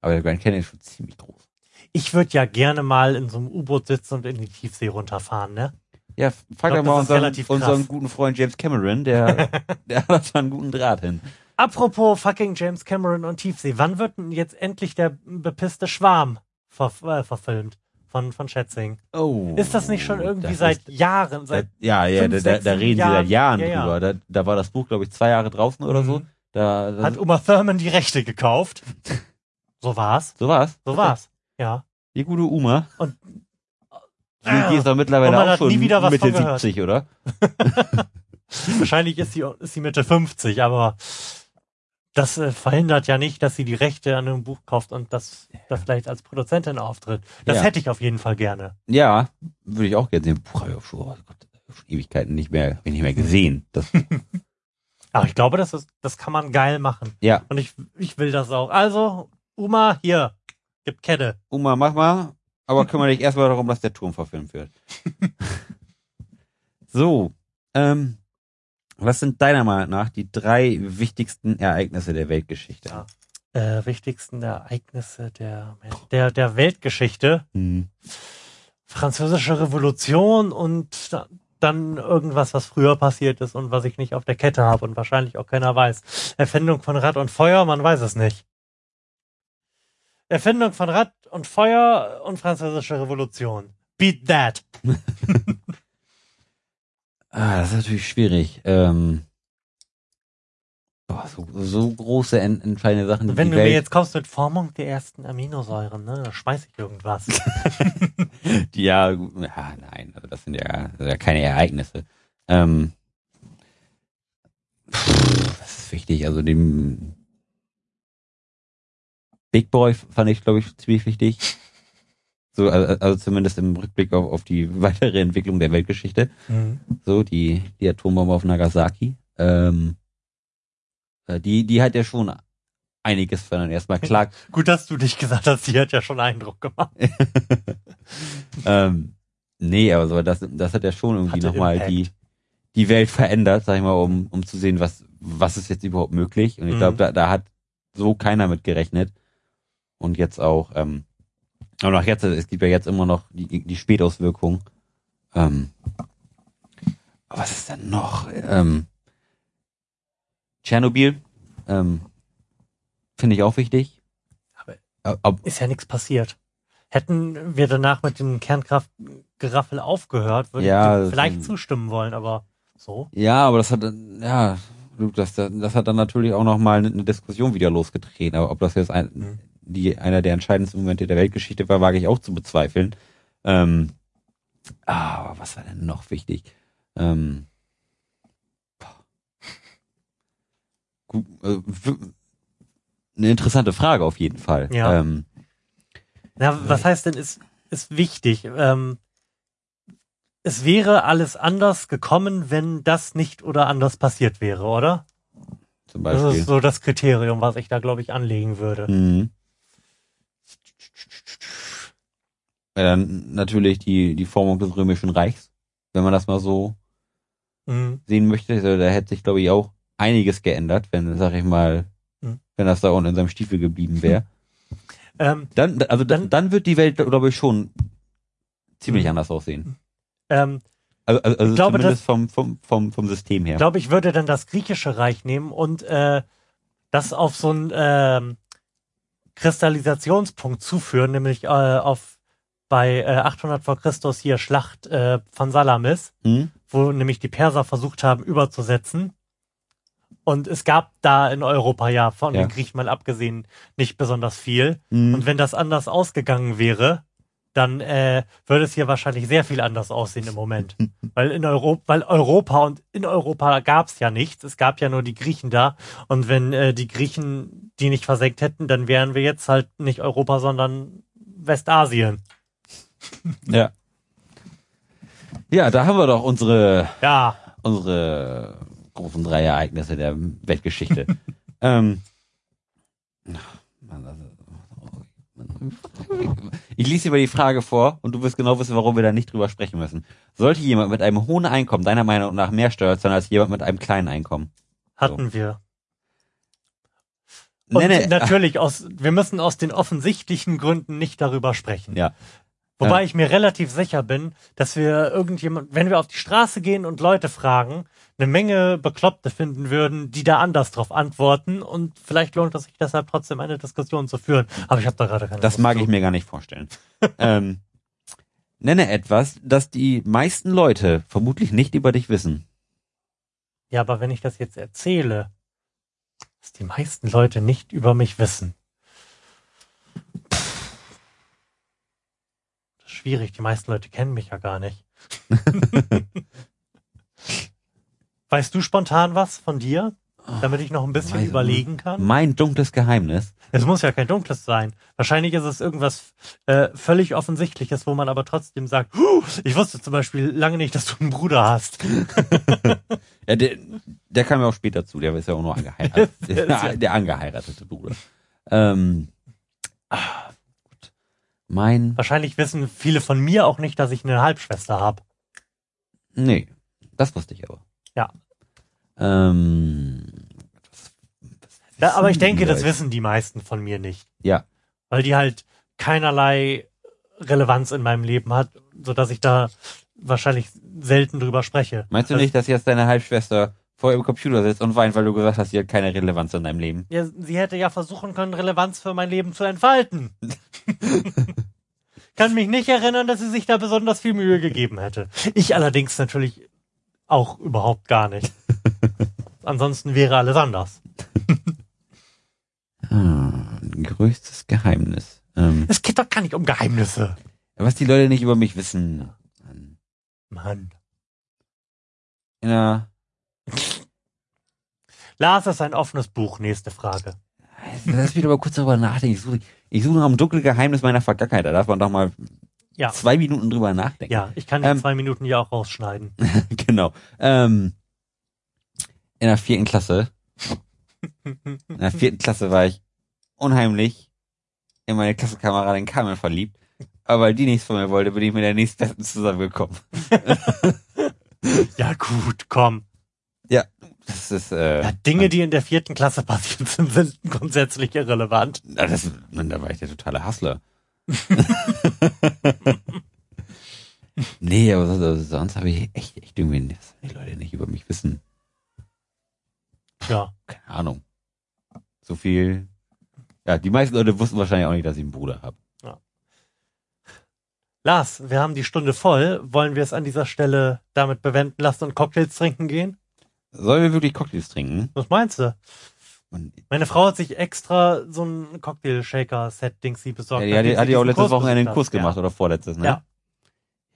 Aber der Grand Canyon ist schon ziemlich groß. Ich würde ja gerne mal in so einem U-Boot sitzen und in die Tiefsee runterfahren, ne? Ja, frag glaub, doch mal unseren, unseren guten Freund James Cameron, der, der hat da einen guten Draht hin. Apropos fucking James Cameron und Tiefsee, wann wird denn jetzt endlich der bepisste Schwarm ver äh, verfilmt von, von Schätzing? Oh. Ist das nicht schon irgendwie seit ist- Jahren, seit ja, ja, fünf, da, da, sechs, da reden sie seit Jahren Ja, ja. drüber. Da, da war das Buch, glaube ich, zwei Jahre draußen oder so. Mhm. Da, da hat Uma Thurman die Rechte gekauft? So war's. so war's. So war's. Ja. Die gute Uma. Und- die, die ist doch mittlerweile auch schon Mitte von gehört. 70, oder? Wahrscheinlich ist sie, ist sie Mitte 50, aber das äh, verhindert ja nicht, dass sie die Rechte an einem Buch kauft und das, das vielleicht als Produzentin auftritt. Das Ja. hätte ich auf jeden Fall gerne. Ja, würde ich auch gerne sehen. Buch habe ich auch schon, oh Gott, Ewigkeiten nicht mehr, nicht mehr gesehen. Das, Aber ich glaube, das, ist, das kann man geil machen. ja, Und ich, ich will das auch. Also, Uma, hier, gibt Kette. Uma, mach mal. Aber kümmere dich erstmal darum, dass der Turm verfilmt wird. so, ähm, was sind deiner Meinung nach die drei wichtigsten Ereignisse der Weltgeschichte? Ja. Äh, wichtigsten Ereignisse der, der, der Weltgeschichte. Hm. Französische Revolution und da- dann irgendwas, was früher passiert ist und was ich nicht auf der Kette habe und wahrscheinlich auch keiner weiß. Erfindung von Rad und Feuer, man weiß es nicht. Erfindung von Rad und Feuer und Französische Revolution. Beat that. Ah, das ist natürlich schwierig. Ähm, boah, so, so große en entscheidende Sachen. Wenn du mir Welt, jetzt kommst mit Formung der ersten Aminosäuren, ne, da schmeiß ich irgendwas. ja, gut, ja, nein, also das sind ja, das sind ja keine Ereignisse. Ähm, pff, das ist wichtig. Also dem Big Boy fand ich, glaube ich, ziemlich wichtig. So, also, also zumindest im Rückblick auf, auf die weitere Entwicklung der Weltgeschichte. Mhm. So, die, die Atombombe auf Nagasaki. Ähm, äh, die, die hat ja schon einiges verändert. Erstmal klar, Gut, dass du dich gesagt hast, die hat ja schon Eindruck gemacht. ähm, nee, aber so, das, das hat ja schon irgendwie nochmal die, die Welt verändert, sag ich mal, um, um zu sehen, was, was ist jetzt überhaupt möglich. Und ich Mhm. glaube, da, da hat so keiner mit gerechnet. Und jetzt auch, ähm, aber auch jetzt, es gibt ja jetzt immer noch die, die Spätauswirkungen. Ähm, was ist denn noch? Ähm, Tschernobyl, ähm, finde ich auch wichtig. Aber- Äh, ob, Ist ja nichts passiert. Hätten wir danach mit dem Kernkraftgeraffel aufgehört, würde Ja, ich vielleicht zustimmen wollen, aber so. Ja, aber das hat, dann- ja, das, das hat dann natürlich auch nochmal eine Diskussion wieder losgetreten. Aber ob das jetzt ein, Mhm. Die, einer der entscheidendsten Momente der Weltgeschichte war, wage ich auch zu bezweifeln. Ähm, ah, aber was war denn noch wichtig? Ähm. Gut, äh, eine interessante Frage auf jeden Fall. Ja. Ähm, Na, was heißt denn, ist, ist wichtig? Ähm, es wäre alles anders gekommen, wenn das nicht oder anders passiert wäre, oder? zum Das Beispiel. ist so das Kriterium, was ich da, glaube ich, anlegen würde. Mhm. Ja, dann natürlich die, die Formung des Römischen Reichs, wenn man das mal so Mhm. sehen möchte. Also, da hätte sich, glaube ich, auch einiges geändert, wenn, sag ich mal, Mhm. wenn das da unten in seinem Stiefel geblieben wäre. Ähm, Dann, also dann, Dann- wird die Welt, glaube ich, schon ziemlich Mhm. anders aussehen. ähm, Also, also, also glaube, zumindest vom, vom, vom, vom System her. Ich glaube, ich würde dann das griechische Reich nehmen und äh, das auf so einen ähm, Kristallisationspunkt zuführen, nämlich äh, auf bei äh, 800 vor Christus hier Schlacht äh, von Salamis, Hm? wo nämlich die Perser versucht haben überzusetzen. Und es gab da in Europa ja von Ja. den Griechen mal abgesehen nicht besonders viel. Hm. Und wenn das anders ausgegangen wäre, dann äh, würde es hier wahrscheinlich sehr viel anders aussehen im Moment. weil in Europa, weil Europa und in Europa gab es ja nichts. Es gab ja nur die Griechen da. Und wenn äh, die Griechen die nicht versenkt hätten, dann wären wir jetzt halt nicht Europa, sondern Westasien. Ja. Ja, da haben wir doch unsere, Ja, unsere großen drei Ereignisse der Weltgeschichte. ähm, Mann, also- ich lese dir mal die Frage vor und du wirst genau wissen, warum wir da nicht drüber sprechen müssen. Sollte jemand mit einem hohen Einkommen deiner Meinung nach mehr Steuern zahlen als jemand mit einem kleinen Einkommen? hatten wir. Und Nenne, natürlich aus, wir müssen aus den offensichtlichen Gründen nicht darüber sprechen. Ja. Wobei Ja. ich mir relativ sicher bin, dass wir irgendjemand, wenn wir auf die Straße gehen und Leute fragen, eine Menge Bekloppte finden würden, die da anders drauf antworten und vielleicht lohnt es sich deshalb trotzdem eine Diskussion zu führen. Aber ich habe da gerade keine Das Lust mag zu. ich mir gar nicht vorstellen. ähm, nenne etwas, das die meisten Leute vermutlich nicht über dich wissen. Ja, aber wenn ich das jetzt erzähle, dass die meisten Leute nicht über mich wissen. Schwierig, die meisten Leute kennen mich ja gar nicht. weißt du spontan was von dir, damit ich noch ein bisschen Weiß- überlegen kann? Mein dunkles Geheimnis. Es muss ja kein dunkles sein. Wahrscheinlich ist es irgendwas äh, völlig Offensichtliches, wo man aber trotzdem sagt, "Huh, ich wusste zum Beispiel lange nicht, dass du einen Bruder hast. Ja, der, der kam ja auch später zu, der ist ja auch nur angeheiratet. Der der, der angeheiratete Bruder. Ähm, ah. Mein, Wahrscheinlich wissen viele von mir auch nicht, dass ich eine Halbschwester habe. nee, das wusste ich aber. Ja. Ähm, was, was Ja, aber ich denke, das wissen die meisten von mir nicht. Ja. Weil die halt keinerlei Relevanz in meinem Leben hat, sodass ich da wahrscheinlich selten drüber spreche. Meinst du Das- nicht, dass jetzt deine Halbschwester vor ihrem Computer sitzt und weint, weil du gesagt hast, sie hat keine Relevanz in deinem Leben? Ja, sie hätte ja versuchen können, Relevanz für mein Leben zu entfalten. Kann mich nicht erinnern, dass sie sich da besonders viel Mühe gegeben hätte. Ich allerdings natürlich auch überhaupt gar nicht. Ansonsten wäre alles anders. Ah, größtes Geheimnis. Ähm, Es geht doch gar nicht um Geheimnisse. was die Leute nicht über mich wissen. Mann. In einer, Lars ist ein offenes Buch. Nächste Frage. lass mich doch mal kurz darüber nachdenken. Ich suche, ich suche nach einem dunklen Geheimnis meiner Vergangenheit. Da darf man doch mal Ja. zwei Minuten drüber nachdenken. Ja, ich kann die Ähm, zwei Minuten ja auch rausschneiden. genau. Ähm, in der vierten Klasse, in der vierten Klasse war ich unheimlich in meine Klassenkameradin Carmen verliebt. Aber weil die nichts von mir wollte, bin ich mit der nächstbesten zusammengekommen. Ja gut, komm. Das ist, äh, Ja, Dinge, die in der vierten Klasse passiert sind, sind grundsätzlich irrelevant. na, das, Mann, da war ich der totale Hassler. nee, aber sonst, habe ich echt, echt irgendwie, dass die Leute nicht über mich wissen. Ja. Keine Ahnung. So viel. Ja, die meisten Leute wussten wahrscheinlich auch nicht, dass ich einen Bruder habe. Lars, wir haben die Stunde voll. Wollen wir es an dieser Stelle damit bewenden lassen und Cocktails trinken gehen? Sollen wir wirklich Cocktails trinken? Was meinst du? Und, Meine Frau hat sich extra so ein Cocktail-Shaker-Set-Dings sie besorgt. ja, die hat, ja auch letztes Wochenende einen Kurs gemacht oder vorletztes, ne? Ja.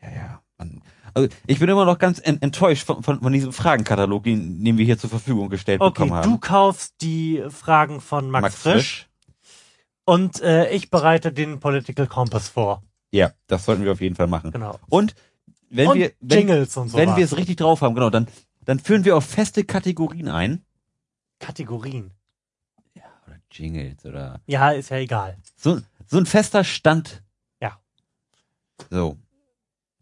Ja, ja. Mann. Also ich bin immer noch ganz en enttäuscht von, von, von diesem Fragenkatalog, den, den wir hier zur Verfügung gestellt Okay, bekommen haben. du kaufst die Fragen von Max, Frisch, und äh, ich bereite den Political Compass vor. Ja, das sollten wir auf jeden Fall machen. Genau. Und wenn und wir, wenn, Jingles und so. wenn wir es richtig drauf haben, genau, dann, dann führen wir auch feste Kategorien ein. Kategorien. Oder Jingles oder Ja, ist ja egal. so, so ein fester Stand. Ja. So.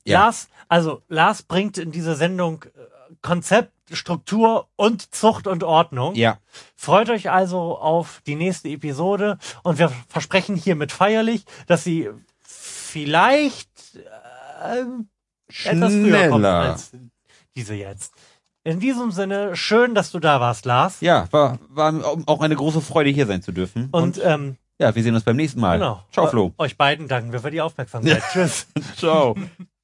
Ja. Lars, also Lars bringt in diese Sendung äh, Konzept, Struktur und Zucht und Ordnung. Ja. Freut euch also auf die nächste Episode und wir versprechen hiermit feierlich, dass sie vielleicht äh, etwas früher kommt Schneller. als diese jetzt. In diesem Sinne, schön, dass du da warst, Lars. Ja, war, war auch eine große Freude, hier sein zu dürfen. Und, ähm, Ja, wir sehen uns beim nächsten Mal. Genau. Ciao, Flo. Euch beiden danken wir für die Aufmerksamkeit. Tschüss. Ciao.